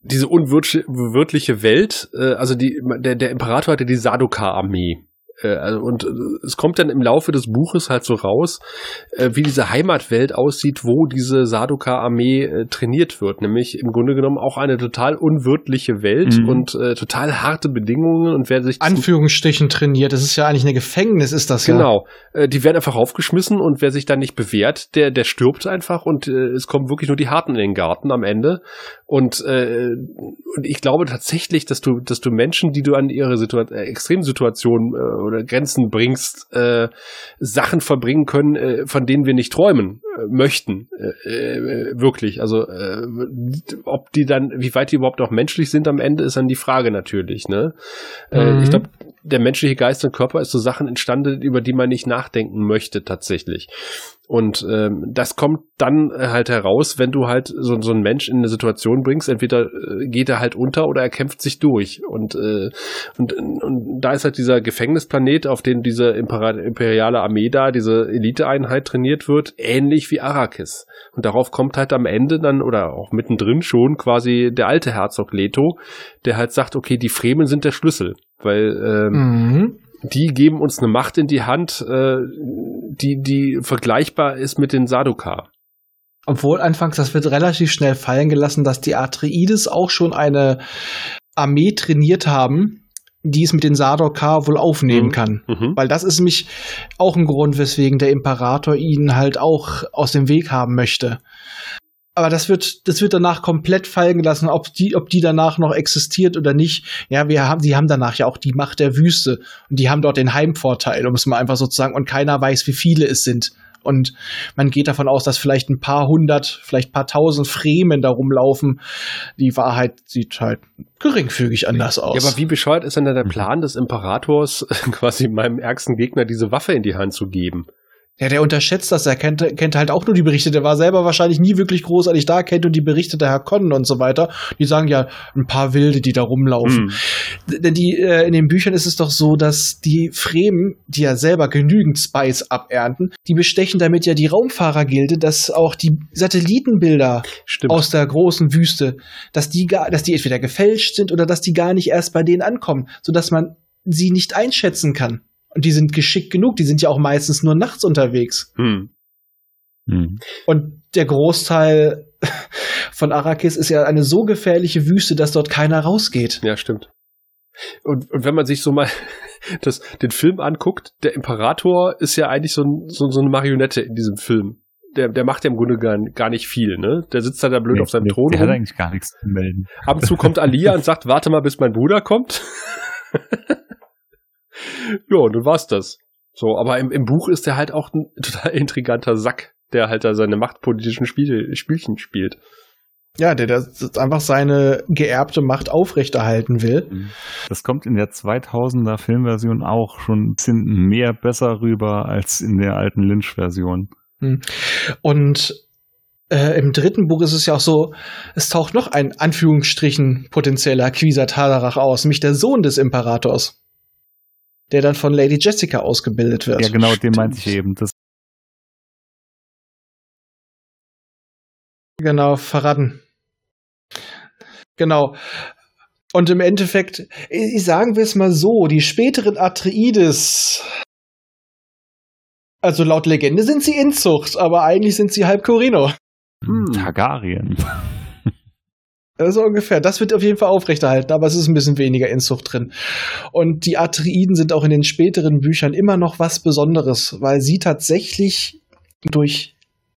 diese unwirtliche Welt, äh, also die, der, der Imperator hatte die Sadoka-Armee. Äh, also, und äh, es kommt dann im Laufe des Buches halt so raus, äh, wie diese Heimatwelt aussieht, wo diese Sadoka-Armee trainiert wird. Nämlich im Grunde genommen auch eine total unwirtliche Welt mhm. und äh, total harte Bedingungen und wer sich Anführungsstrichen trainiert, das ist ja eigentlich eine Gefängnis, ist das genau. ja. Genau. Äh, die werden einfach aufgeschmissen und wer sich dann nicht bewährt, der, der stirbt einfach und äh, es kommen wirklich nur die Harten in den Garten am Ende. Und, äh, und ich glaube tatsächlich, dass du, dass du Menschen, die du an ihre Situa äh, Extremsituation äh, oder Grenzen bringst, äh, Sachen verbringen können, äh, von denen wir nicht träumen äh, möchten, äh, äh, wirklich. Also äh, ob die dann, wie weit die überhaupt noch menschlich sind am Ende, ist dann die Frage natürlich. Ne? Mhm. ich glaube, der menschliche Geist und Körper ist so Sachen entstanden, über die man nicht nachdenken möchte tatsächlich. Und ähm, das kommt dann halt heraus, wenn du halt so, so einen Mensch in eine Situation bringst, entweder äh, geht er halt unter oder er kämpft sich durch. Und, äh, und, und da ist halt dieser Gefängnisplanet, auf dem diese imperiale Armee da, diese Eliteeinheit trainiert wird, ähnlich wie Arrakis. Und darauf kommt halt am Ende dann oder auch mittendrin schon quasi der alte Herzog Leto, der halt sagt, okay, die Fremen sind der Schlüssel. Weil ähm, mhm die geben uns eine Macht in die Hand, äh, die, die vergleichbar ist mit den Sadoka. Obwohl anfangs, das wird relativ schnell fallen gelassen, dass die Atreides auch schon eine Armee trainiert haben, die es mit den Sadokar wohl aufnehmen mhm. kann. Mhm. Weil das ist nämlich auch ein Grund, weswegen der Imperator ihnen halt auch aus dem Weg haben möchte aber das wird, das wird danach komplett fallen gelassen, ob die, ob die danach noch existiert oder nicht. Ja, wir haben, die haben danach ja auch die Macht der Wüste und die haben dort den Heimvorteil, um es mal einfach so zu sagen, und keiner weiß, wie viele es sind. Und man geht davon aus, dass vielleicht ein paar hundert, vielleicht ein paar tausend Fremen da rumlaufen. Die Wahrheit sieht halt geringfügig anders aus. Ja, aber wie bescheuert ist denn der Plan des Imperators, quasi meinem ärgsten Gegner diese Waffe in die Hand zu geben? Ja, der unterschätzt das. Er kennt, kennt halt auch nur die Berichte. Der war selber wahrscheinlich nie wirklich großartig da, kennt nur die Berichte der Herr Connen und so weiter. Die sagen ja ein paar Wilde, die da rumlaufen. Mhm. Denn die, äh, in den Büchern ist es doch so, dass die Fremen, die ja selber genügend Spice abernten, die bestechen damit ja die Raumfahrergilde, dass auch die Satellitenbilder Stimmt. aus der großen Wüste, dass die gar, dass die entweder gefälscht sind oder dass die gar nicht erst bei denen ankommen, sodass man sie nicht einschätzen kann. Und die sind geschickt genug, die sind ja auch meistens nur nachts unterwegs. Hm. Hm. Und der Großteil von Arrakis ist ja eine so gefährliche Wüste, dass dort keiner rausgeht. Ja, stimmt. Und, und wenn man sich so mal das, den Film anguckt, der Imperator ist ja eigentlich so, ein, so, so eine Marionette in diesem Film der, der macht ja im Grunde gar, gar nicht viel, ne? Der sitzt da, da blöd nee, auf seinem nee, Thron. Der rum. hat eigentlich gar nichts zu melden. Ab und zu kommt Alia und sagt, warte mal, bis mein Bruder kommt. ja, und dann war's das. So, aber im, im Buch ist er halt auch ein total intriganter Sack, der halt da seine machtpolitischen Spiele, Spielchen spielt. Ja, der, der einfach seine geerbte Macht aufrechterhalten will. Mhm. Das kommt in der 2000er Filmversion auch schon ein bisschen mehr besser rüber als in der alten Lynch-Version. Mhm. Und äh, im dritten Buch ist es ja auch so, es taucht noch ein Anführungsstrichen potenzieller Quisa Tadarach aus, nämlich der Sohn des Imperators, der dann von Lady Jessica ausgebildet wird. Ja, genau, den meinte ich eben. Das genau, verraten. Genau. Und im Endeffekt, ich, sagen wir es mal so, die späteren Atreides, also laut Legende sind sie Inzucht, aber eigentlich sind sie halb Corino. Hm. Targaryen. Also ungefähr. Das wird auf jeden Fall aufrechterhalten, aber es ist ein bisschen weniger Inzucht drin. Und die Atreiden sind auch in den späteren Büchern immer noch was Besonderes, weil sie tatsächlich durch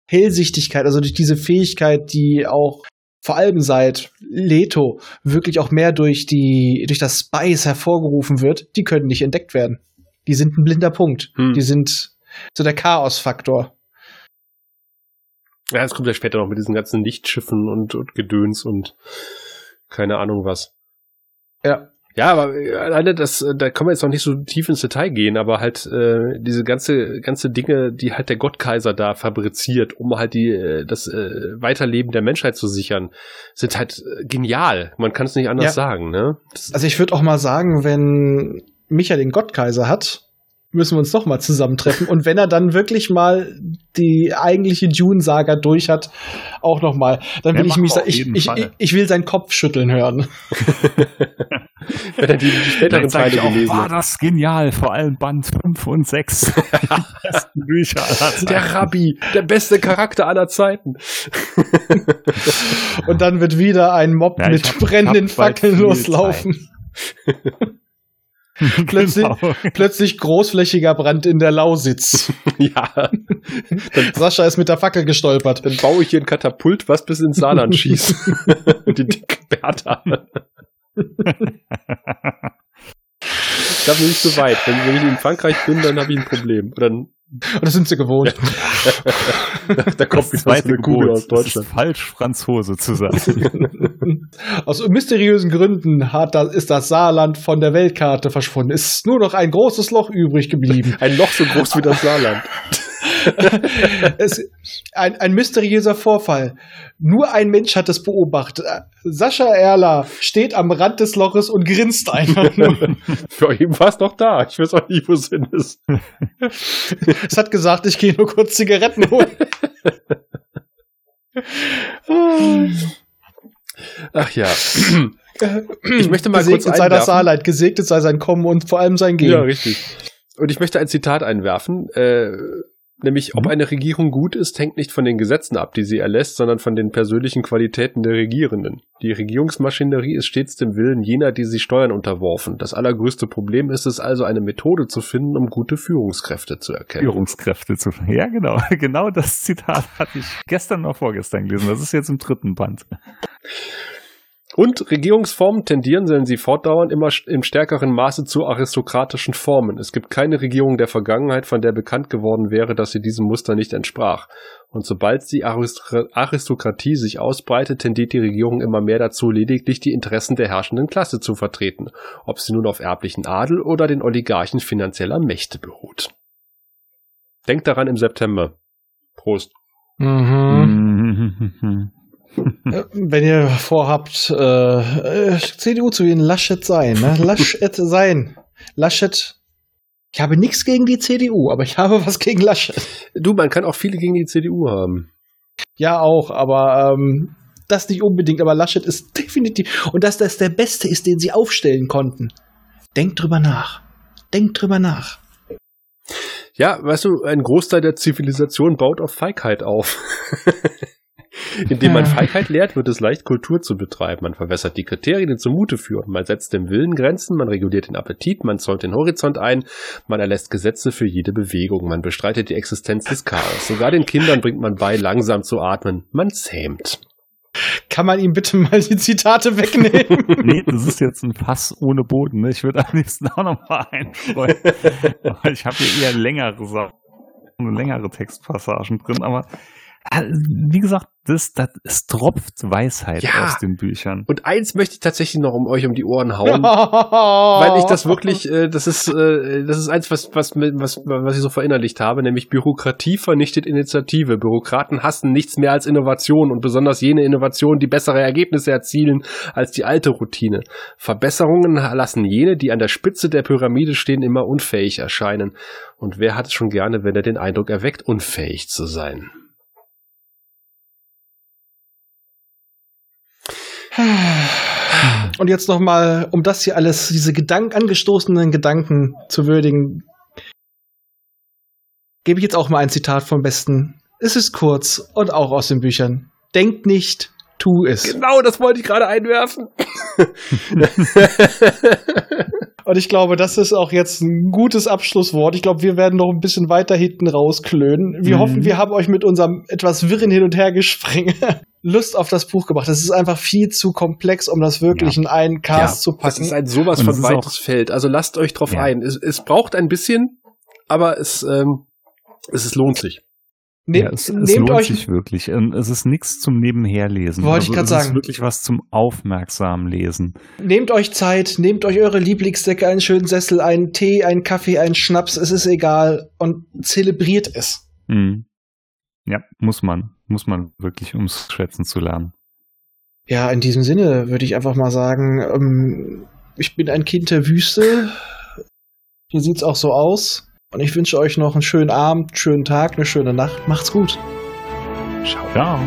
Hellsichtigkeit, also durch diese Fähigkeit, die auch vor allem seit Leto wirklich auch mehr durch die, durch das Spice hervorgerufen wird, die können nicht entdeckt werden. Die sind ein blinder Punkt. Hm. Die sind so der Chaos-Faktor. Ja, es kommt ja später noch mit diesen ganzen Lichtschiffen und, und Gedöns und keine Ahnung was. Ja. Ja, aber äh, alleine das, äh, da können wir jetzt noch nicht so tief ins Detail gehen, aber halt äh, diese ganze ganze Dinge, die halt der Gottkaiser da fabriziert, um halt die äh, das äh, Weiterleben der Menschheit zu sichern, sind halt genial. Man kann es nicht anders ja. sagen, ne? Das also ich würde auch mal sagen, wenn Micha den Gottkaiser hat, müssen wir uns doch mal zusammentreffen. Und wenn er dann wirklich mal die eigentliche Dune-Saga durch hat, auch noch mal, dann will ich mich, ich, ich, ich, ich, will seinen Kopf schütteln hören. wenn er die späteren Teile gelesen hat. War das genial, vor allem Band 5 und 6. die Bücher Der Rabbi, der beste Charakter aller Zeiten. und dann wird wieder ein Mob ja, mit hab, brennenden Fackeln loslaufen. plötzlich, genau. plötzlich großflächiger Brand in der Lausitz. ja. Dann, Sascha ist mit der Fackel gestolpert. Dann baue ich hier ein Katapult, was bis ins Saarland schießt. Die dicke Bertha. Ich glaube nicht so weit. Wenn, wenn, ich in Frankreich bin, dann habe ich ein Problem. Dann und das sind sie gewohnt. da, da kommt so eine Kugel aus Deutschland. ist falsch, Franzose zu sagen. aus mysteriösen Gründen hat das, ist das Saarland von der Weltkarte verschwunden. Es ist nur noch ein großes Loch übrig geblieben. Ein Loch so groß wie das Saarland. es, ein, ein mysteriöser Vorfall. Nur ein Mensch hat es beobachtet. Sascha Erler steht am Rand des Loches und grinst einfach nur. Für ihn war es noch da. Ich weiß auch nicht, wo es hin ist. es hat gesagt, ich gehe nur kurz Zigaretten holen. Ach ja. Ich möchte mal Gesegnet kurz sei das Saarleid, gesegnet sei sein Kommen und vor allem sein Gehen. Ja, richtig. Und ich möchte ein Zitat einwerfen. Äh, Nämlich, ob mhm. eine Regierung gut ist, hängt nicht von den Gesetzen ab, die sie erlässt, sondern von den persönlichen Qualitäten der Regierenden. Die Regierungsmaschinerie ist stets dem Willen jener, die sie steuern, unterworfen. Das allergrößte Problem ist es also, eine Methode zu finden, um gute Führungskräfte zu erkennen. Führungskräfte zu finden. Ja, genau. Genau das Zitat hatte ich gestern noch vorgestern gelesen. Das ist jetzt im dritten Band. Und Regierungsformen tendieren, wenn sie fortdauern, immer im stärkeren Maße zu aristokratischen Formen. Es gibt keine Regierung der Vergangenheit, von der bekannt geworden wäre, dass sie diesem Muster nicht entsprach. Und sobald die Aristokratie sich ausbreitet, tendiert die Regierung immer mehr dazu, lediglich die Interessen der herrschenden Klasse zu vertreten, ob sie nun auf erblichen Adel oder den Oligarchen finanzieller Mächte beruht. Denkt daran im September. Prost. Mhm. Äh, wenn ihr vorhabt, äh, äh CDU zu wählen, Laschet sein. Ne? Laschet sein. Laschet. Ich habe nichts gegen die CDU, aber ich habe was gegen Laschet. Du, man kann auch viele gegen die CDU haben. Ja, auch, aber ähm, das nicht unbedingt. Aber Laschet ist definitiv. Und dass das der Beste ist, den sie aufstellen konnten. Denkt drüber nach. Denkt drüber nach. Ja, weißt du, ein Großteil der Zivilisation baut auf Feigheit auf. Indem man Feigheit lehrt, wird es leicht, Kultur zu betreiben. Man verwässert die Kriterien, die zumute führen. Man setzt dem Willen Grenzen, man reguliert den Appetit, man zollt den Horizont ein, man erlässt Gesetze für jede Bewegung, man bestreitet die Existenz des Chaos. Sogar den Kindern bringt man bei, langsam zu atmen. Man zähmt. Kann man ihm bitte mal die Zitate wegnehmen? nee, das ist jetzt ein Fass ohne Boden. Ne? Ich würde am liebsten auch noch mal einstreuen. ich habe hier eher längere Sachen, längere Textpassagen drin, aber wie gesagt, das, das, es tropft Weisheit ja. aus den Büchern. Und eins möchte ich tatsächlich noch um euch um die Ohren hauen, weil ich das wirklich, äh, das ist, äh, das ist eins, was, was, was, was ich so verinnerlicht habe, nämlich Bürokratie vernichtet Initiative. Bürokraten hassen nichts mehr als Innovation und besonders jene Innovationen, die bessere Ergebnisse erzielen als die alte Routine. Verbesserungen lassen jene, die an der Spitze der Pyramide stehen, immer unfähig erscheinen. Und wer hat es schon gerne, wenn er den Eindruck erweckt, unfähig zu sein? Und jetzt nochmal, um das hier alles, diese Gedank angestoßenen Gedanken zu würdigen, gebe ich jetzt auch mal ein Zitat vom Besten. Es ist kurz und auch aus den Büchern. Denkt nicht, tu es. Genau, das wollte ich gerade einwerfen. und ich glaube, das ist auch jetzt ein gutes Abschlusswort. Ich glaube, wir werden noch ein bisschen weiter hinten rausklönen. Wir mhm. hoffen, wir haben euch mit unserem etwas wirren Hin- und Hergespringe Lust auf das Buch gemacht. Es ist einfach viel zu komplex, um das wirklich ja. in einen Cast ja, zu packen. Das ist ein sowas von weites Feld. Also lasst euch drauf ja. ein. Es, es, braucht ein bisschen, aber es, ähm, es, es lohnt sich. Nehmt, ja, es, es lohnt euch, sich wirklich. Es ist nichts zum Nebenherlesen. Wollte also, ich gerade sagen. Es ist wirklich was zum aufmerksamen Lesen. Nehmt euch Zeit, nehmt euch eure Lieblingsdecke, einen schönen Sessel, einen Tee, einen Kaffee, einen Schnaps, es ist egal und zelebriert es. Mhm. Ja, muss man. Muss man wirklich, um es schätzen zu lernen. Ja, in diesem Sinne würde ich einfach mal sagen, ähm, ich bin ein Kind der Wüste. Hier sieht's auch so aus. Und ich wünsche euch noch einen schönen Abend, schönen Tag, eine schöne Nacht. Macht's gut. Ciao. Ciao.